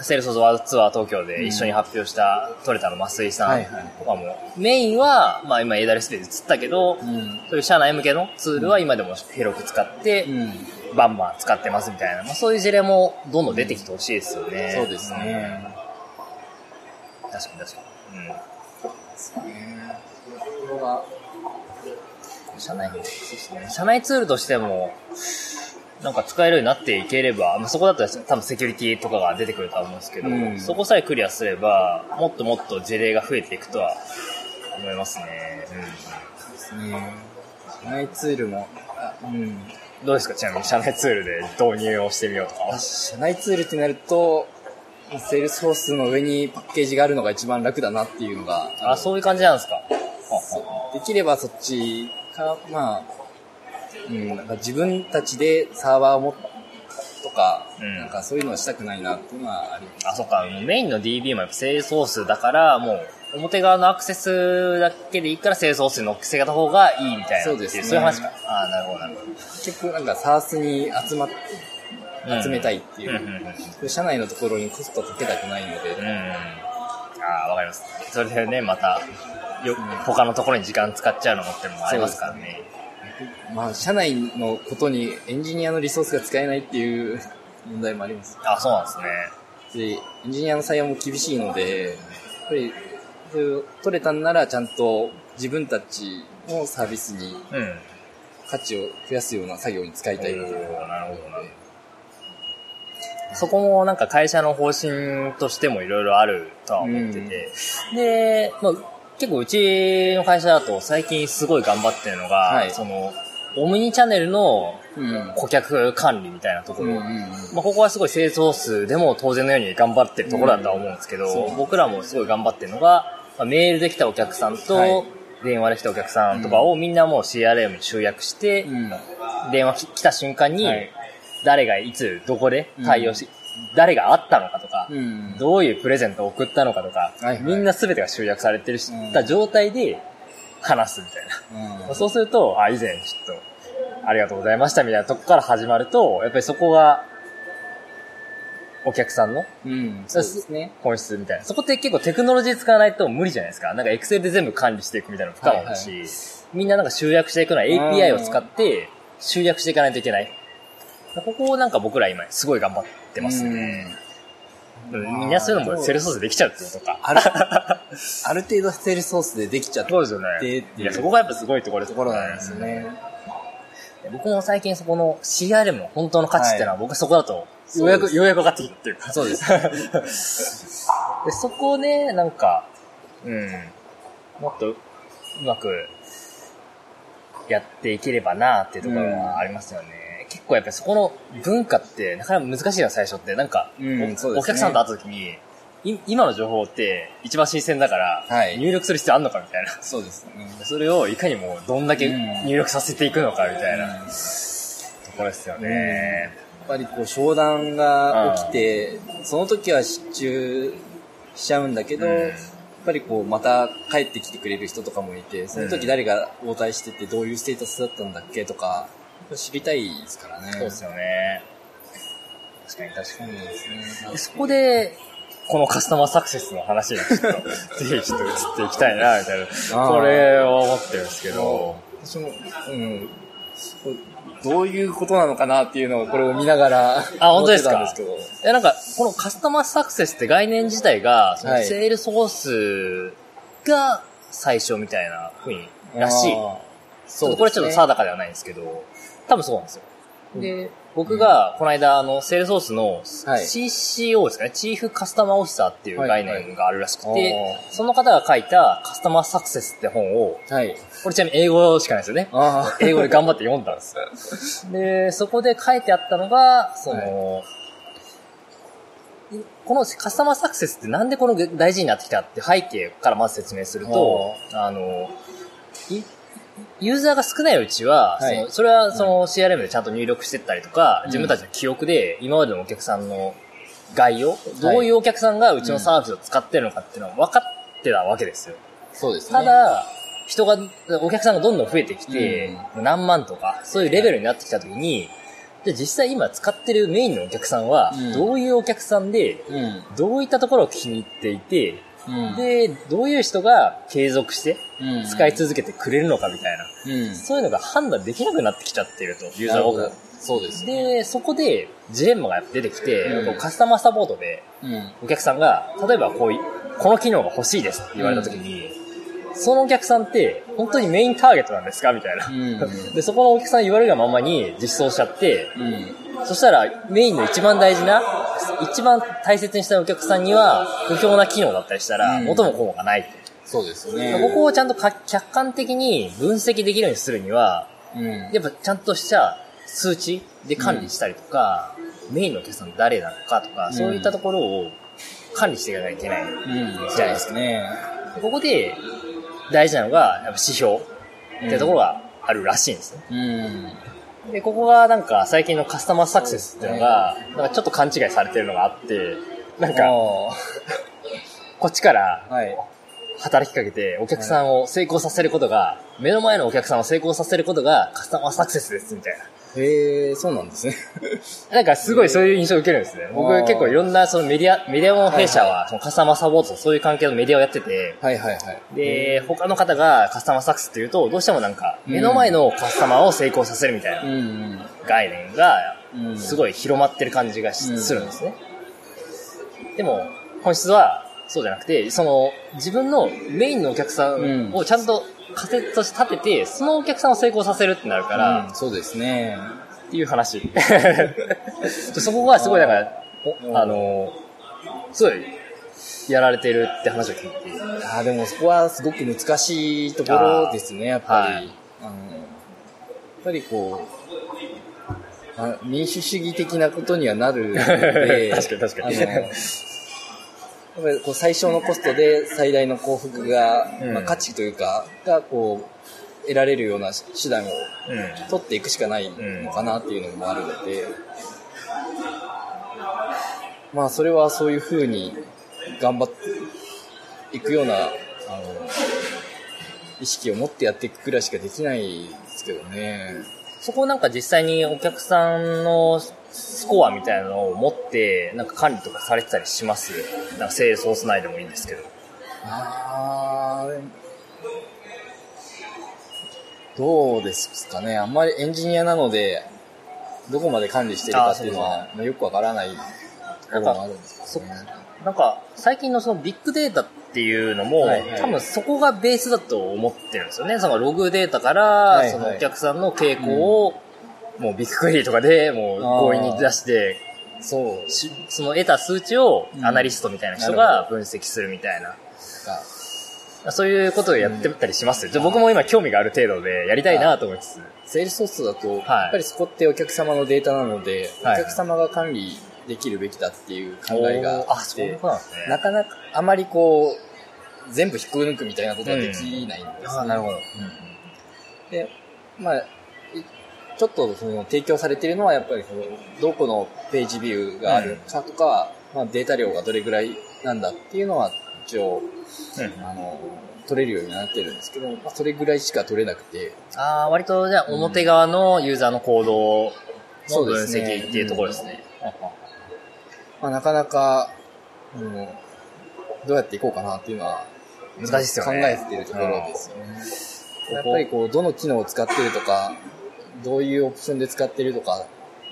セールスースワールドツアー東京で一緒に発表したトレタの増井さんとかも、メインは、まあ今 AWS で映ったけど、うん。そういう社内向けのツールは今でも広く使って、うん。バンバン使ってますみたいな、まあそういう事例もどんどん出てきてほしいですよね。そうですね。うん。確かに確かに。うん。これは社内、そうですね。社内ツールとしても、なんか使えるようになっていければ、まあ、そこだったら多分セキュリティとかが出てくるとは思うんですけど、うんそこさえクリアすれば、もっともっと事例が増えていくとは思いますね。ですね。社内ツールも、あうん。うん、どうですか？ちなみに社内ツールで導入をしてみようとか。社内ツールってなると、 Salesforce の上にパッケージがあるのが一番楽だなっていうのが、あ、そういう感じなんですか？できればそっちか、まあ、うん、なんか自分たちでサーバーを持っとか、うんなんかそういうのはしたくないなっていうのはあります。あ、そっか。メインの DB もやっぱセールスソースだから、もう、表側のアクセスだけでいいからセールスソースに乗っせた方がいいみたいな。そうですねそういう話か。あなるほど、なるほど。結局なんか SARS に集まっうん集めたいっていう、うん社内のところにコストかけたくないので、うん。ああ、わかります。それでね、また、よ、他のところに時間使っちゃうのもってのもありますからね。まあ、社内のことにエンジニアのリソースが使えないっていう問題もあります。あ、そうなんですね。で、エンジニアの採用も厳しいので、やっぱり、取れたんならちゃんと自分たちのサービスにうん。価値を増やすような作業に使いたいっていうのがるほどな。るほどそこもなんか会社の方針としてもいろいろあるとは思ってて、で、まあ、結構うちの会社だと最近すごい頑張ってるのが、はい。その、オムニチャンネルのうん。顧客管理みたいなところ、うんうんうん。まあ、ここはすごい製造数でも当然のように頑張ってるところだとは思うんですけど、うん。僕らもすごい頑張ってるのが、まあ、メールで来たお客さんと、はい。電話で来たお客さんとかをみんなもう CRM に集約して、うん。電話き来た瞬間にはい、誰がいつ、どこで対応し、誰が会ったのかとか、うん。どういうプレゼントを送ったのかとか、はいはい。みんな全てが集約されてるしうん。た状態で話すみたいな。そうすると、あ、以前ちょっと、ありがとうございましたみたいなとこから始まると、やっぱりそこが、お客さんの？うん。そうですね。本質みたいな。そこって結構テクノロジー使わないと無理じゃないですか？なんかエクセルで全部管理していくみたいなの不可能だし、はいみんななんか集約していくのは API を使って集約していかないといけない。ここをなんか僕ら今すごい頑張ってますね。うんみんなそういうのもセルスソースでできちゃうってことか。ある、ある程度セールソースでできちゃったそうですよねいや、そこがやっぱすごいところですところなんですよね。僕も最近そこの CRM の本当の価値っていうのは僕はそこだと、ようやく、ようやく分かってきてっていうか。そうです。でそこをね、なんか、うん、もっとうまくやっていければなっていうところはありますよね。結構やっぱりそこの文化ってなかなか難しいの最初って。なんか、うんねお客さんと会った時に、い今の情報って一番新鮮だから、はい入力する必要あんのかみたいな。そうですね。それをいかにもどんだけうん入力させていくのかみたいなところですよね。ぱりこう商談が起きて、その時は失注しちゃうんだけど、うんやっぱりこうまた帰ってきてくれる人とかもいて、その時誰が応対しててどういうステータスだったんだっけとか、知りたいですからね。そうですよね。確かに確かそうですね。に。そこで、このカスタマーサクセスの話にちょっと、ぜひちょっと移っていきたいな、みたいな。ーこれを思ってるんですけど。私も、うん。どういうことなのかなっていうのをこれを見ながら、あ本当ですか思ってたんですいや、なんか、このカスタマーサクセスって概念自体が、そのはいセールソースが最初みたいな風に、けど。らしい。そうこれはちょっと定かではないんですけど、多分そうなんですよ。で、僕が、この間、あの、セールソースのはい。CCO ですかね、チーフカスタマーオフィサーっていう概念があるらしくて、はいはいその方が書いたカスタマーサクセスって本を、はい。これちなみに英語しかないですよね。あ英語で頑張って読んだんですよ。で、そこで書いてあったのが、その、このカスタマーサクセスってなんでこの大事になってきたって背景からまず説明すると、あの、いユーザーが少ないうちは、はいそのそれはその CRM でちゃんと入力してったりとか、うん自分たちの記憶で今までのお客さんの概要、どういうお客さんがうちのサービスを使ってるのかっていうのは分かってたわけですよ。そうですね。ただ、人が、お客さんがどんどん増えてきて、何万とか、そういうレベルになってきたときに、で実際今使ってるメインのお客さんはうん、どういうお客さんで、うん。どういったところを気に入っていて、うん。で、どういう人が継続してうん使い続けてくれるのかみたいな、うん。そういうのが判断できなくなってきちゃっていると、ユーザーがそうですね。で、そこでジレンマが出てきて、うんカスタマーサポートで、うん。お客さんが、例えばこうい、この機能が欲しいですって言われたときに、そのお客さんって本当にメインターゲットなんですかみたいな。うん。で、そこのお客さん言われるがままに実装しちゃって、うん。そしたらメインの一番大事な、一番大切にしたいお客さんには不評な機能だったりしたら、うん元も子もがないと。そうですよね。ここをちゃんとか客観的に分析できるようにするには、うん。やっぱちゃんとした数値で管理したりとか、メインのお客さん誰なのかとか、んそういったところを管理していかなきゃいけない。うん。じゃないですかね。ここで大事なのが、やっぱ指標ってところがあるらしいんですね。うん。で、ここがなんか最近のカスタマーサクセスっていうのが、なんかちょっと勘違いされてるのがあって、なんか、あ こっちから。働きかけてお客さんを成功させることが、目の前のお客さんを成功させることがカスタマーサクセスですみたいな。へえ、そうなんですね。なんかすごいそういう印象を受けるんですね。僕結構いろんなそのメディア、メディアの弊社はそのカスタマーサポートとそういう関係のメディアをやってて、はいはいはい。で、他の方がカスタマーサクセスっていうと、どうしてもなんか目の前のカスタマーを成功させるみたいなうん。概念がうんすごい広まってる感じがするんですね。でも、本質はそうじゃなくて、その自分のメインのお客さんをちゃんと仮説として立てて、そのお客さんを成功させるってなるから、うんそうですね。っていう話。そこがすごい、だから、おあの、すごい、やられてるって話を聞いて。あーでもそこはすごく難しいところですね、やっぱり。はいあのやっぱりこう、あ民主主義的なことにはなるので、確かに確かにやっぱりこう最小のコストで最大の幸福が、うんまあ、価値というか、がこう、得られるような手段をうん。取っていくしかないのかなっていうのもあるので、まあそれはそういうふうに頑張っていくような、あの、意識を持ってやっていくくらいしかできないですけどね。そこなんか実際にお客さんのスコアみたいなのを持って、なんか管理とかされてたりします？なんかセールソース内でもいいんですけど。あーどうですかね。あんまりエンジニアなので、どこまで管理してるかっていうのはまあよくわからないところもあるんですけどね。なんか、最近のそのビッグデータっていうのも、はいはい多分そこがベースだと思ってるんですよね。そのログデータから、いはいそのお客さんの傾向を、もうビッグクエリーとかでもう強引に出して、そう。しその得た数値をうんアナリストみたいな人が分析するみたいな。かそういうことをやってたりしますよ。じゃあ僕も今興味がある程度でやりたいなと思いつつ。セールスソースだと、はいやっぱりそこってお客様のデータなので、はいお客様が管理できるべきだっていう考えがあ、あって、なね。なかなかあまりこう、全部引っこ抜くみたいなことはできないんです、ねあなるほど。で、まあ、いちょっとその提供されているのはやっぱりそのどこのページビューがあるかとか、まあ、データ量がどれぐらいなんだっていうのは一応、うんあの、取れるようになってるんですけど、まあ、それぐらいしか取れなくて、ああ、割とじゃあ表側のユーザーの行動のそう分ですね析っていうところですね。まあ、なかなか、うんどうやっていこうかなっていうのは、難しいですよね。考えてるところですよね。やっぱりこう、どの機能を使ってるとか、どういうオプションで使ってるとか、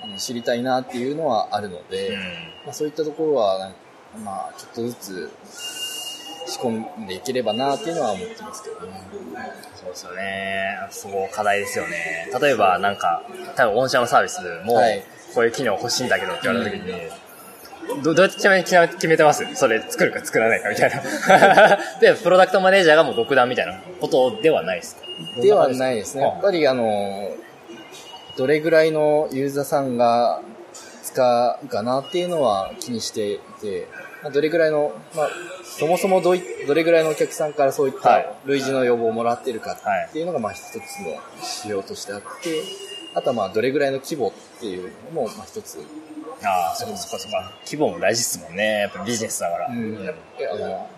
あの知りたいなっていうのはあるので、うん。まあ、そういったところはまあ、ちょっとずつ仕込んでいければなっていうのは思ってますけどね。そうですよね。そこ課題ですよね。例えばなんか、多分御社のサービスもはい、こういう機能欲しいんだけどって言われた時に、どどうやって決めてます？それ作るか作らないかみたいな。で、プロダクトマネージャーがもう独断みたいなことではないですか？ではないですね。やっぱりあの、どれぐらいのユーザーさんが使うかなっていうのは気にしていて、まあ、どれぐらいの、まあ、そもそもどどれぐらいのお客さんからそういっはいた類似の要望をもらってるかはいっていうのがまあ一つの指標としてあって、あとはまあどれぐらいの規模っていうのもまあ一つ、ああ、そこそこそこ。規模も大事ですもんね。やっぱビジネスだから。うん、あの、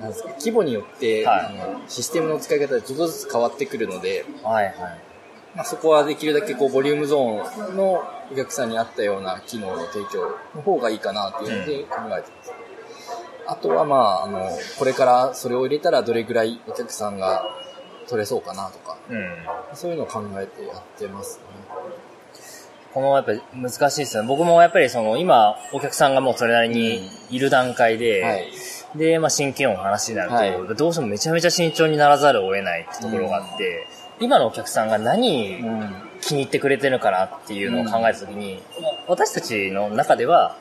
なんですか、規模によって、はいあのシステムの使い方がちょっとずつ変わってくるので、はいはい。まあ、そこはできるだけこうボリュームゾーンのお客さんに合ったような機能の提供の方がいいかなっていうので考えてます。あとはまあ、あの、これからそれを入れたらどれぐらいお客さんが取れそうかなとか、うん。そういうのを考えてやってますね。このやっぱり難しいですよね。僕もやっぱりその今お客さんがもうそれなりにいる段階で、はい。で、まあ新規の話になると、はいどうしてもめちゃめちゃ慎重にならざるを得ないってところがあって、今のお客さんが何うん。気に入ってくれてるかなっていうのを考えたときに、まあ私たちの中では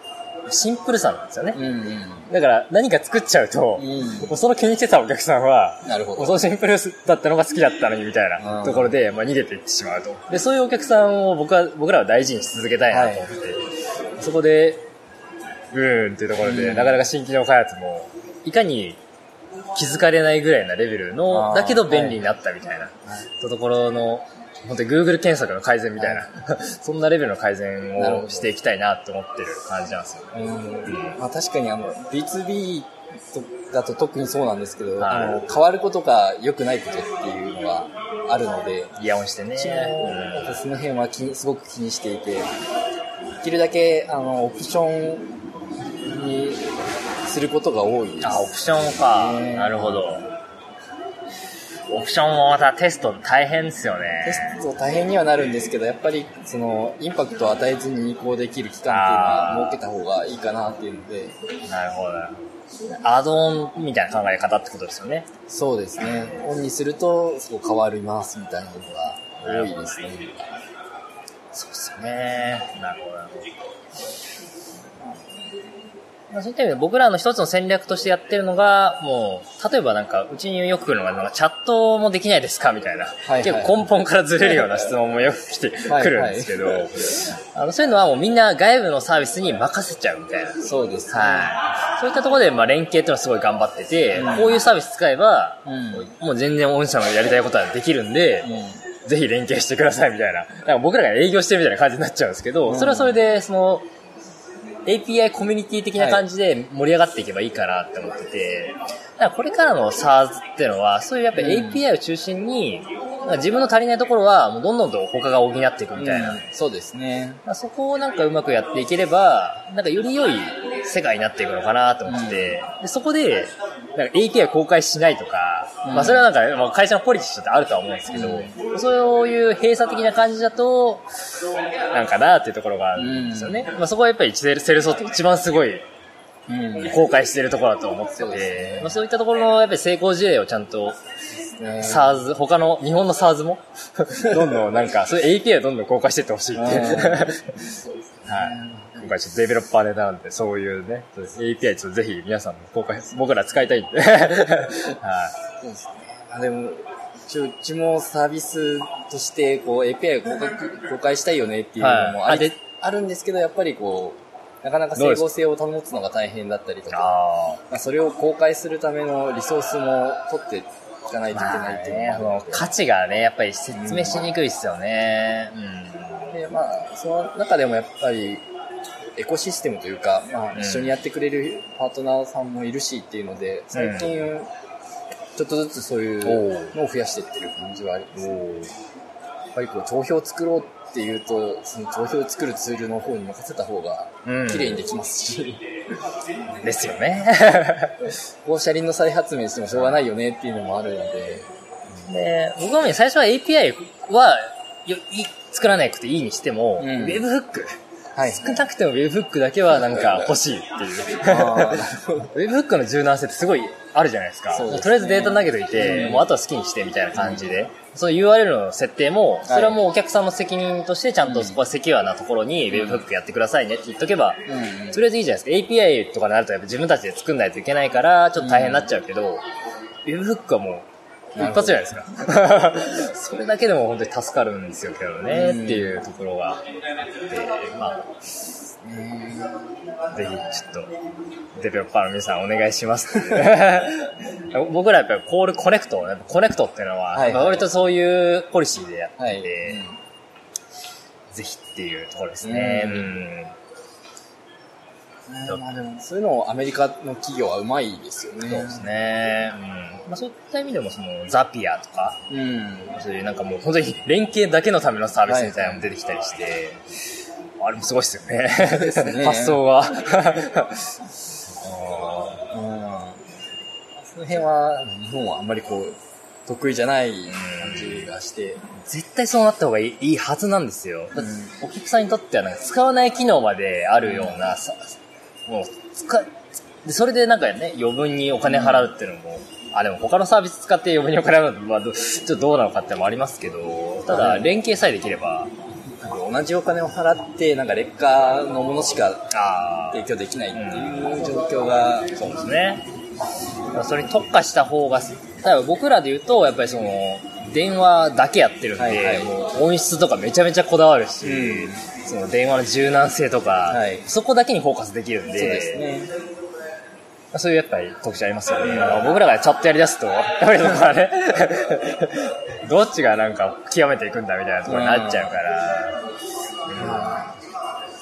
シンプルさなんですよね。うんうん。だから何か作っちゃうと、うんその気にしてたお客さんは、なるほど。そのシンプルだったのが好きだったのにみたいなうんところで、まあ、逃げていってしまうと。で、そういうお客さんを僕は、僕らは大事にし続けたいなと思って、そこで、うーんっていうところで、うんなかなか新機能開発も、いかに気づかれないぐらいなレベルの、だけど便利になったみたいな、ところの、本当に Google 検索の改善みたいな、そんなレベルの改善をしていきたいなって思ってる感じなんですよ。うん。まあ、確かにあの B2B とだと特にそうなんですけど、はい。あの変わることが良くないことっていうのはあるので、イヤホンしてね。うん。その辺はすごく気にしていて、できるだけあのオプションにすることが多いです。あ、オプションか。ねなるほど。オプションもまたテスト大変ですよテね。スト大変にはなるんですけど、やっぱりそのインパクトを与えずに移行できる期間っていうのは設けた方がいいかなっていうので、なるほど。アドオンみたいな考え方ってことですよね。そうですね。オンにするとそう変わりますみたいなのが多いですね。そうですよね。なるほど。まあ、そういった意味で僕らの一つの戦略としてやってるのが、もう、例えばなんか、うちによく来るのが、なんかチャットもできないですかみたいな、はい結構根本からずれるような質問もよく来てはいくるんですけど、あのそういうのはもうみんな外部のサービスに任せちゃうみたいな。そうですね。はい。そういったところで、まあ、連携っていうのはすごい頑張ってて、うんこういうサービス使えば、うん。もう全然御社のやりたいことはできるんで、ぜひ連携してくださいみたいな。なんか僕らが営業してるみたいな感じになっちゃうんですけど、うんそれはそれで、その、API コミュニティ的な感じで盛り上がっていけばいいかなって思ってて、だからこれからの SARS っていうのは、そういうやっぱ API を中心に、自分の足りないところは、もうどんどんと他が補っていくみたいな。うんそうですね。まあ、そこをなんかうまくやっていければ、なんかより良い世界になっていくのかなと思ってて、でそこで、なんか API 公開しないとか、うんまあそれはなんか、まあ、会社のポリシーとしてあるとは思うんですけど、そういう閉鎖的な感じだと、なんかなっていうところがあるんですよね。まあそこはやっぱりセルソって一番すごいうん。公開してるところだと思っててね、まあそういったところのやっぱり成功事例をちゃんとね SARS、他の、日本の SARS も、どんどんなんか、そういう API をどんどん公開していってほしいって。うん はい。今回ちょっとデベロッパーネタなんで、そういうね、API ちょっとぜひ皆さんも公開、僕ら使いたいんで。はい。そうですね。あでも、一応うちもサービスとして、こう、API を公開公開したいよねっていうのもありはいあるんですけど、やっぱりこう、なかなか整合性を保つのが大変だったりとか、あまあ、それを公開するためのリソースも取っていかないといけまあないっていうののがあるので価値がね、やっぱり説明しにくいっすよね。うん。で、まあ、その中でもやっぱり、エコシステムというか、まあ、うん一緒にやってくれるパートナーさんもいるしっていうので、最近、ちょっとずつそういうのを増やしていってる感じはあります。やっぱりこう、帳票を作ろうっていうと、その帳票を作るツールの方に任せた方がうん綺麗にできますし、ですよね。こう車輪の再発明してもしょうがないよねっていうのもあるので、で、僕はね、最初は API は作らなくていいにしても、うんウェブフック。はい。少なくてもウェブフックだけはなんか欲しいっていう。あーなるほどウェブフックの柔軟性ってすごいあるじゃないですか。すねとりあえずデータ投げといて、うんもうあとは好きにしてみたいな感じで。その URL の設定も、それはもうお客さんの責任としてちゃんとそこはセキュアなところにウェブフックやってくださいねって言っとけば、うんとりあえずいいじゃないですか。API とかになるとやっぱ自分たちで作んないといけないから、ちょっと大変になっちゃうけど、Webhook はもう、一発じゃないですか。それだけでも本当に助かるんですよけどね、うん。っていうところがあって、まあ、ぜひちょっと、デベロッパーの皆さんお願いします。僕らやっぱり CallConnect、Connect っていうのは、はいはい。割とそういうポリシーでやってて、はい。ぜひっていうところですね。うまあでもそういうのをアメリカの企業はうまいですよね。そうですね。うん。まあそういった意味でも、その、ザピアとか、うん。そういうなんかもう本当に連携だけのためのサービスみたいなのも出てきたりして、あれもすごいっすよね。すね。発想が。うん。その辺は、日本はあん。まりこう、得意じゃない感じがして。絶対そうなった方がいいいいはずなん。ですよ。だってお客さん。にとってはなん。か使わない機能まであるようなさ、もう使でそれでなんかね、余分にお金払うっていうのも、あ、でも他のサービス使って余分にお金払うのまあ、どちょっとどうなのかってのもありますけど、ただ、連携さえできれば、なんか同じお金を払って、なんか劣化のものしかあ提供できないっていう状況が、そうですね。それに特化した方が、例えば僕らで言うと、やっぱりその、電話だけやってるんで、はいはい。もう音質とかめちゃめちゃこだわるし、うんその電話の柔軟性とか、はいそこだけにフォーカスできるんで、そうですね。そういうやっぱり特徴ありますよね。僕らがチャットやり出すと、やっぱりそこはね、どっちがなんか極めていくんだみたいなところになっちゃうから、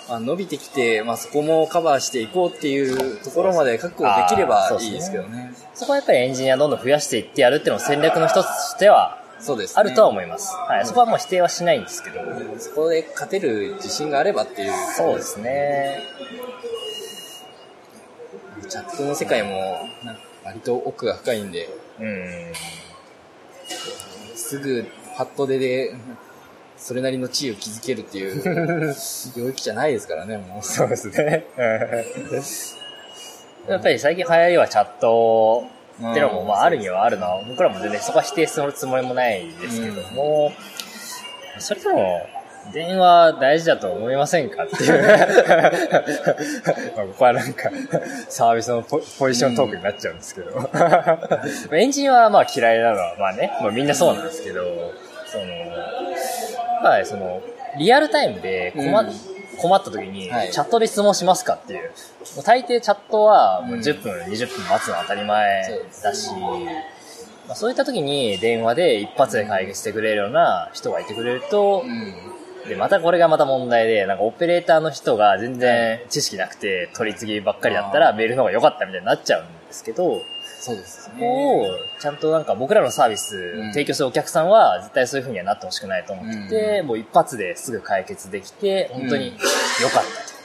まあ、伸びてきて、まあ、そこもカバーしていこうっていうところまで確保できればいいですけどね。そこはやっぱりエンジニアどんどん増やしていってやるっていうのも戦略の一つとしてはそうです、ね。あるとは思います。はい、そこはもう否定はしないんですけど、そこで勝てる自信があればっていう。そうですね。チャットの世界も、割と奥が深いんで、うん。すぐパッと出で、それなりの地位を築けるっていう 領域じゃないですからね、もう。そうですね。やっぱり最近流行りはチャットってのも、まああるにはあるの。は、僕らも全然そこは否定するつもりもないですけども、それでも、電話大事だと思いませんかっていう。まあここはなんか、サービスのポポジショントークになっちゃうんですけど。エンジンはまあ嫌いなのは、まあね、まあみんなそうなんですけど、その、まあその、リアルタイムで困,、うん困った時に、はい。チャットで質問しますかっていう。もう大抵チャットはもううん。10分、20分待つのは当たり前だし、まあ、そういった時に電話で一発で解決してくれるような人がいてくれると、うん。で、またこれがまた問題で、なんかオペレーターの人が全然知識なくて取り次ぎばっかりだったらメールの方が良かったみたいになっちゃうんですけど、そうですそね。こをちゃんとなんか僕らのサービスうん提供するお客さんは絶対そういう風にはなってほしくないと思ってて、もう一発ですぐ解決できて、本当に良かったと。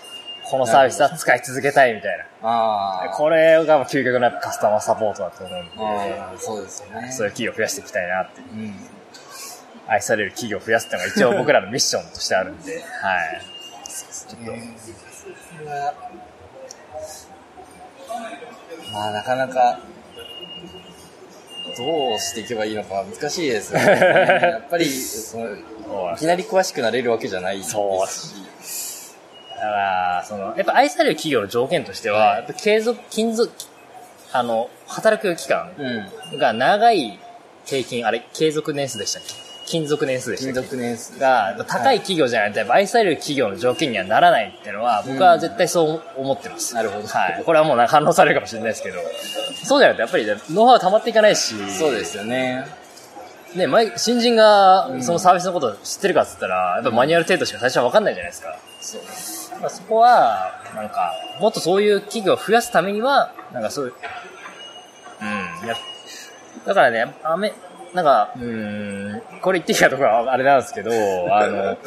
このサービスは使い続けたいみたいな。ああ。これが究極のカスタマーサポートだと思うんで、そうですよね。そういう企業を増やしていきたいなって。うん。愛される企業を増やすっていうのが一応僕らのミッションとしてあるんで、はい。ちょっと、まあ、なかなか、どうしていけばいいのか難しいですよね。やっぱり、そのいきなり詳しくなれるわけじゃないですし。そうだから、その、やっぱ愛される企業の条件としては、はいやっぱ継続、勤続、あの、働く期間うん。が長い平均、あれ、継続年数でしたっけ？勤続年数でした年数。が、高い企業じゃないと、やっぱ愛される企業の条件にはならないっていうのは、僕は絶対そう思ってます。なるほどはい。これはもう反応されるかもしれないですけど、そうじゃないとやっぱりねノウハウ溜まっていかないし、そうですよね。ね、前、新人がうんそのサービスのことを知ってるかっつったら、やっぱマニュアル程度しか最初は分かんないじゃないですか。そう。まあ、そこは、なんか、もっとそういう企業を増やすためには、なんかそういう、うん、や、だからね、アメ、なんか、うーん、これ言っていいかとかはあれなんですけど、あの、やっぱ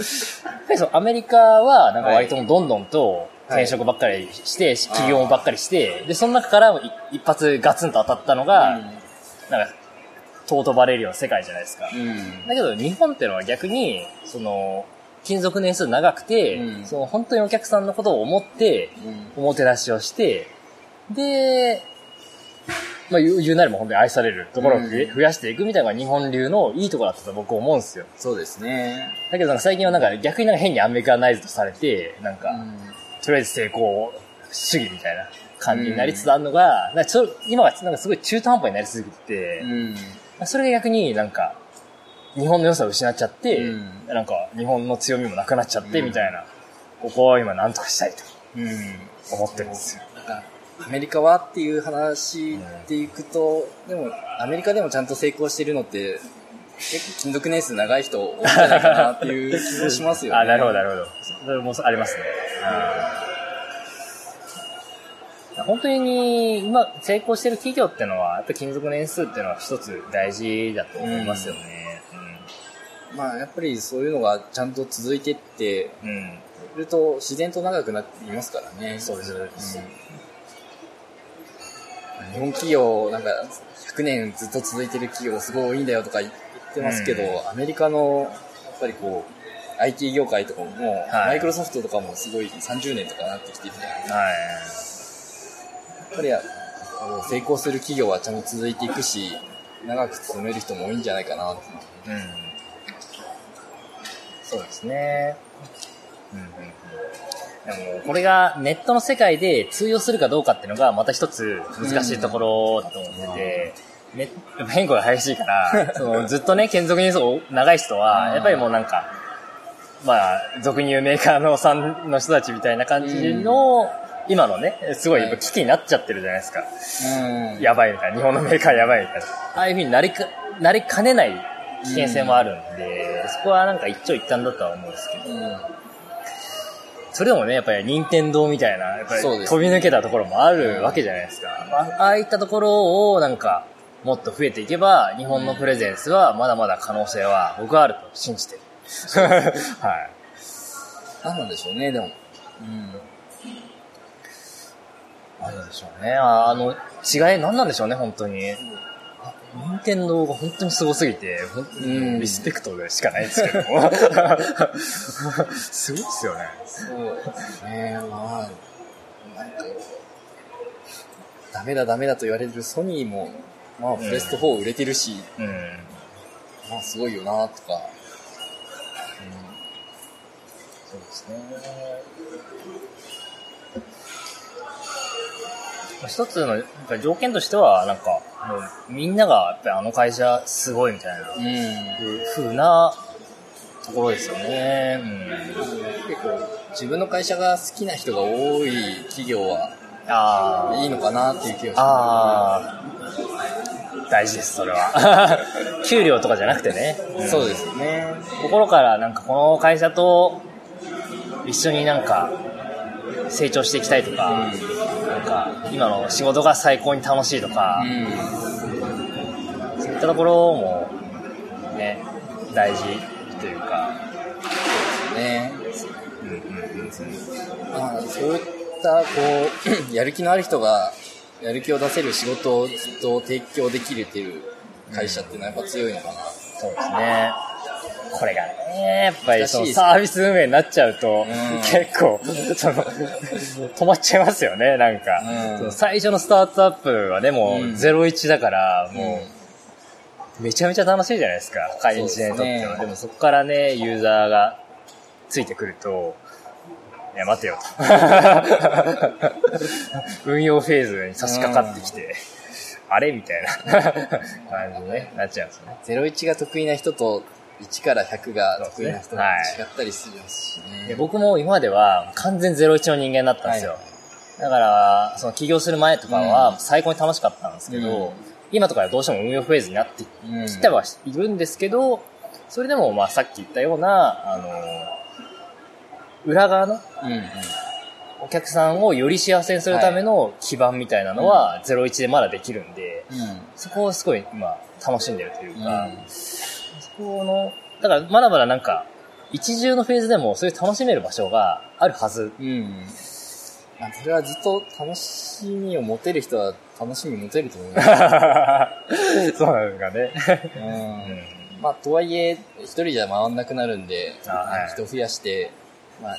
りそう、アメリカは、なんか割とどんどんと転職ばっかりして、企業ばっかりして、で、その中からい一発ガツンと当たったのが、なんか、尊ばれるような世界じゃないですか。うん。だけど日本っていうのは逆に、その、勤続年数長くて、うんその本当にお客さんのことを思って、うん。おもてなしをして、で、まあ言う言うなれば本当に愛されるところを増えうん増やしていくみたいなのが日本流のいいところだったと僕思うんですよ。そうですね。だけど最近はなんか逆になんか変にアメリカナイズとされて、なんか、うん。とりあえず成功主義みたいな感じになりつつあるのが、なんかちょ今はなんかすごい中途半端になりすぎてて、うん。それが逆になんか、日本の良さを失っちゃって、うんなんか日本の強みもなくなっちゃって、うんみたいな、ここを今何とかしたいとうん。思ってるんですよ。アメリカはっていう話でいくと、でも、アメリカでもちゃんと成功してるのって、結構勤続年数長い人多いんじゃないかなっていう気もしますよね。あ、なるほど、なるほど。それもありますね。うん本当に今成功してる企業ってのは、やっぱり勤続年数っていうのは一つ大事だと思いますよね。まあ、やっぱりそういうのがちゃんと続いてってうん。うん。いると自然と長くなっていますからね。そうです、そうです。うん日本企業、なんか、100年ずっと続いてる企業すごい多いんだよとか言ってますけど、うんアメリカの、やっぱりこう、IT 業界とかも、はいマイクロソフトとかもすごい30年とかなってきてて、やはい。っぱりこう成功する企業はちゃんと続いていくし、長く勤める人も多いんじゃないかなと。うん。そうですね。うんうんうん。でも、これがネットの世界で通用するかどうかっていうのがまた一つ難しいところだと思ってて、ね、変化が激しいから、そのずっとね、継続年数長い人は、うん。やっぱりもうなんか、まあ、俗に言うメーカーのさんの人たちみたいな感じの、今のね、すごい危機になっちゃってるじゃないですか。うん。やばいみたいな、日本のメーカーやばいみたいな。ああいう風になりか、なりかねない危険性もあるんで、そこはなんか一長一短だとは思うんですけど、うんそれでもね、やっぱり任天堂みたいな、やっぱり飛び抜けたところもあるわけじゃないですか。あああいったところをなんか、もっと増えていけば、日本のプレゼンスはまだまだ可能性は僕はあると信じてる。はい。何なんでしょうね、でも。うん。何なんでしょうね。ああの、違い何なんでしょうね、本当に。任天堂が本当にすごすぎて、ほんうんリスペクトでしかないですけども。すごいっすよね。そうですね、まあ、なんか、ダメだダメだと言われるソニーも、まあ、プレステ4売れてるし、うん。まあ、すごいよな、とか、そうですね。まあ一つの条件としては、なんか、もうみんながやっぱりあの会社すごいみたいなうん。風なところですよね。結構、自分の会社が好きな人が多い企業はああ。いいのかなっていう気がします。大事です、それは。給料とかじゃなくてね。そうですよね。心からなんかこの会社と一緒になんか成長していきたいとか、なんか今の仕事が最高に楽しいとか、うん。そういったところもね、大事というか、ね。うんうんうんまあ、そういった、こう、やる気のある人が、やる気を出せる仕事をずっと提供できるっていう会社っていうのはやっぱ強いのかな。そうですね。これがね、やっぱりそのサービス運営になっちゃうと、ん結構、その、止まっちゃいますよね、なんか。うんその最初のスタートアップはね、もううん01だから、もう、めちゃめちゃ楽しいじゃないですか、会員制にとっては。でもそこからね、ユーザーがついてくると、いや、待てよと。運用フェーズに差し掛かってきて、あれみたいな 感じに、ね、なっちゃうんですよね。01が得意な人と、1から100が得意な人がそうですねはい違ったりするしね。で僕も今までは完全01の人間だったんですよ。はいだから、その起業する前とかうんは最高に楽しかったんですけど、うん今とかはどうしても運用フェーズになってうんきてはいるんですけど、それでもまあさっき言ったような、あの、裏側のうんうん。お客さんをより幸せにするための基盤みたいなのは01でまだできるんで、うん。そこをすごい今楽しんでるというか、うんそこの、だからまだまだなんか、一重のフェーズでもそういう楽しめる場所があるはず。うん。まあ、それはずっと楽しみを持てる人は楽しみ持てると思います。そうなんですかね。うん。まあ、とはいえ、一人じゃ回んなくなるんで、あはい人増やして、まあ、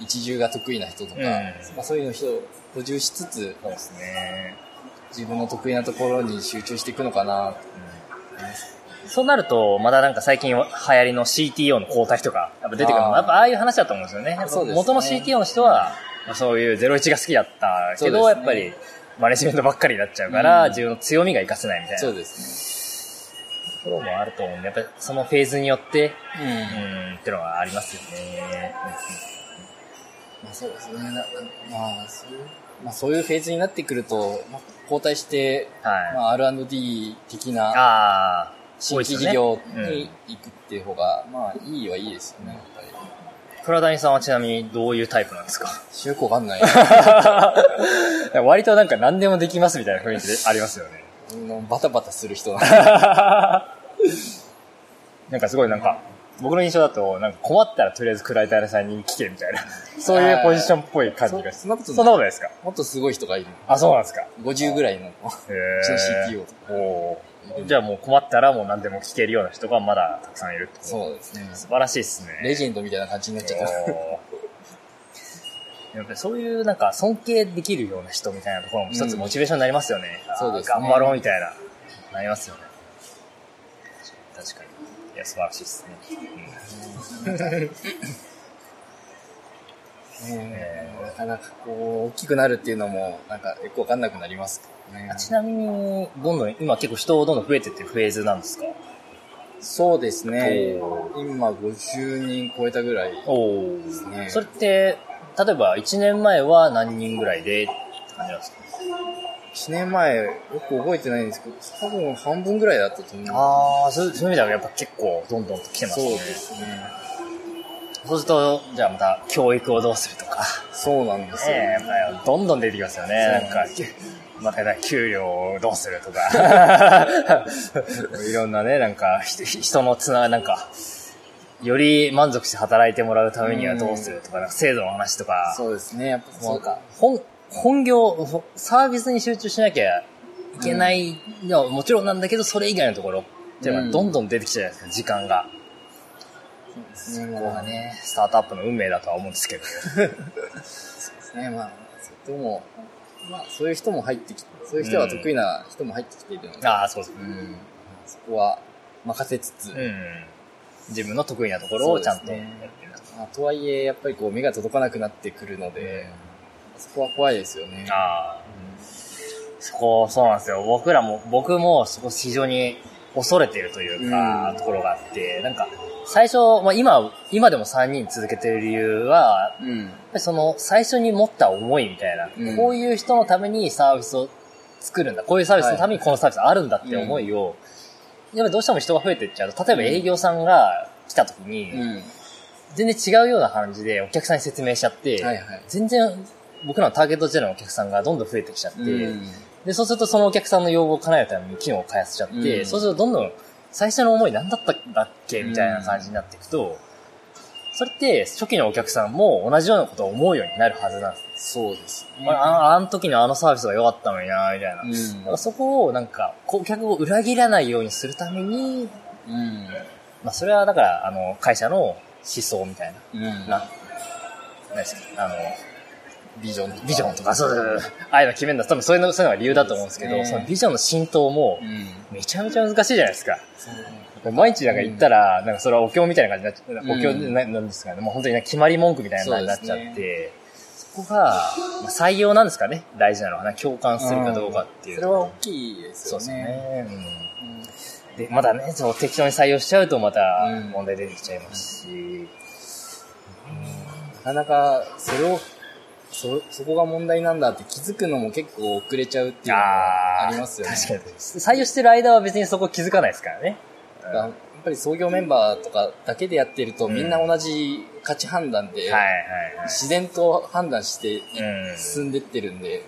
一重が得意な人とか、うんまあ、そういうの人を補充しつつ、そうですね。自分の得意なところに集中していくのかな。そうなると、まだなんか最近流行りの CTO の交代とか、やっぱ出てくるのやっぱああいう話だと思うんですよね。やっぱそうですね元の CTO の人は、まあそういう01が好きだったけど、ねやっぱりマネジメントばっかりになっちゃうから、うん自分の強みが活かせないみたいなとそうですころもあると思うんで、やっぱりそのフェーズによって、ね。うん、ってのはありますよね。まあそうですね。なまあ、そういう、まあそういうフェーズになってくると、まあ、交代して、はい。まあ R&D 的なああ、新規事業うんに行くっていう方が、まあいいはいいですよね、やっぱり。倉谷さんはちなみにどういうタイプなんですか？よくわかんない。割となんか何でもできますみたいな雰囲気でありますよね。うんバタバタする人なんで なんかすごいなんか、僕の印象だと、なんか困ったらとりあえず倉谷さんに聞けみたいな、そういうポジションっぽい感じがそそんなことないそんなことないですか？もっとすごい人がいる。あ、そうなんですか。50ぐらいの、うへちの CTO とか。おーじゃあもう困ったらもう何でも聞けるような人がまだたくさんいるそうですね。素晴らしいですね。レジェンドみたいな感じになっちゃった。やっぱりそういうなんか尊敬できるような人みたいなところも一つうんモチベーションになりますよね。あーそうですね頑張ろうみたいな、なりますよね。確かに。いや、素晴らしいですね。ねなかなかこう、大きくなるっていうのも、なんかよくわかんなくなりますねうん。ちなみに、どんどん、今結構人どんどん増えてってるフェーズなんですか？そうですねお。今50人超えたぐらい。おすねそれって、例えば1年前は何人ぐらいでって感じなんですか？1年前、よく覚えてないんですけど、多分半分ぐらいだったと思う。ああ、そういう意味ではやっぱ結構どんどんと来てますね。そうですね。そうすると、じゃあまた教育をどうするとか、そうなんですよ。ええやっぱりどんどん出てきますよね。なんか、また給料をどうするとか、いろんなね、なんか、ひ人のつな、なんか、より満足して働いてもらうためにはどうするとか、なんか制度の話とか、そうですね。やっぱなそうか。本、本業、サービスに集中しなきゃいけないのはもちろんなんだけど、それ以外のところっていうのがどんどん出てきちゃうじゃないですか、時間が。そここがね、スタートアップの運命だとは思うんですけど。そうですね。まあ、でも、まあ、そういう人も入ってきて、そういう人は得意な人も入ってきているので、ああ、そうです。うん。そこは任せつつ、うん。自分の得意なところをちゃんとやってるまあとはいえ、やっぱりこう目が届かなくなってくるので、そこは怖いですよね。ああ。そこ、そうなんですよ。僕らも、僕もそこ非常に恐れてるというか、うんところがあって、なんか、最初、まあ今、今でも3人続けてる理由は、うん。やっぱりその、最初に持った思いみたいな、うんこういう人のためにサービスを作るんだ。こういうサービスのためにこのサービスあるんだって思いを、やっぱりどうしても人が増えていっちゃうと、例えば営業さんが来た時に、うん。全然違うような感じでお客さんに説明しちゃって、はいはい全然僕らのターゲット時代のお客さんがどんどん増えてきちゃって、うんで、そうするとそのお客さんの要望を叶えるために機能を開発しちゃって、うんそうするとどんどん最初の思い何だったんだっけみたいな感じになっていくと、それって初期のお客さんも同じようなことを思うようになるはずなんです。そうですね。あああの時のあのサービスが良かったのになみたいな。うんだからそこをなんか、顧客を裏切らないようにするために、うん。まあそれはだから、あの、会社の思想みたいな。うん。な、何ですか、あの、ビジョン。ビジョンとか、そうそうそう。ああいうの決めるのは多分そういうの、そういうのが理由だと思うんですけど、そのビジョンの浸透もう、ん。めちゃめちゃ難しいじゃないですか。毎日なんか言ったら、なんかそれはお経みたいな感じになっちゃうんお経ななんですかね。もう本当にね決まり文句みたいなのになっちゃって、そこが、まあ採用なんですかね。大事なのはね。共感するかどうかっていう。それは大きいですそうですよね。ね。うんうんで、まだね、そう適当に採用しちゃうとまたうん問題出てきちゃいますし、なかなか、それを、そ、そこが問題なんだって気づくのも結構遅れちゃうっていうのがありますよね。確かに。採用してる間は別にそこ気づかないですからね。やっぱり創業メンバーとかだけでやってると、うんみんな同じ価値判断で。自然と判断してうん進んでってるんで、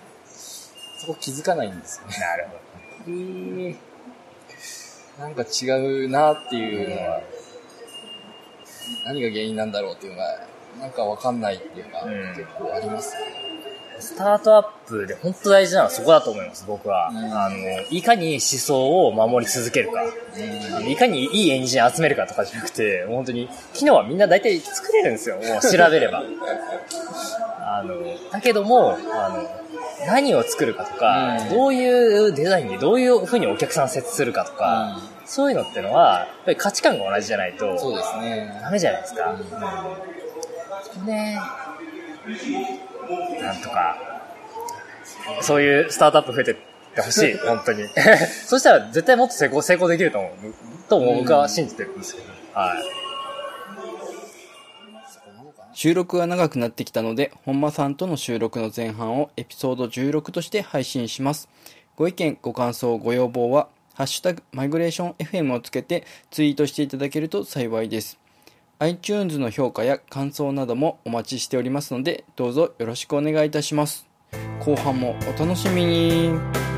そこ気づかないんですよね。なるほど。え ーなんか違うなっていうのは、何が原因なんだろうっていうのが、なんかわかんないっていうか、うん結構ありますね。スタートアップで本当大事なのはそこだと思います、僕は。うんあの、いかに思想を守り続けるか。あのいかにいいエンジン集めるかとかじゃなくて、本当に、機能はみんな大体作れるんですよ、もう調べれば。あの、だけども、あの、何を作るかとか、うんどういうデザインでどういう風にお客さん設置するかとか、そういうのってのは、やっぱり価値観が同じじゃないと、そうですね。ダメじゃないですか。ねなんとか、そういうスタートアップ増えてってほしい、本当に。そしたら絶対もっと成功、成功できると思う。とも僕は信じてるんですけど。はい。収録が長くなってきたので、本間さんとの収録の前半をエピソード16として配信します。ご意見、ご感想、ご要望は、ハッシュタグ、マイグレーション FM をつけてツイートしていただけると幸いです。iTunes の評価や感想などもお待ちしておりますので、どうぞよろしくお願いいたします。後半もお楽しみに。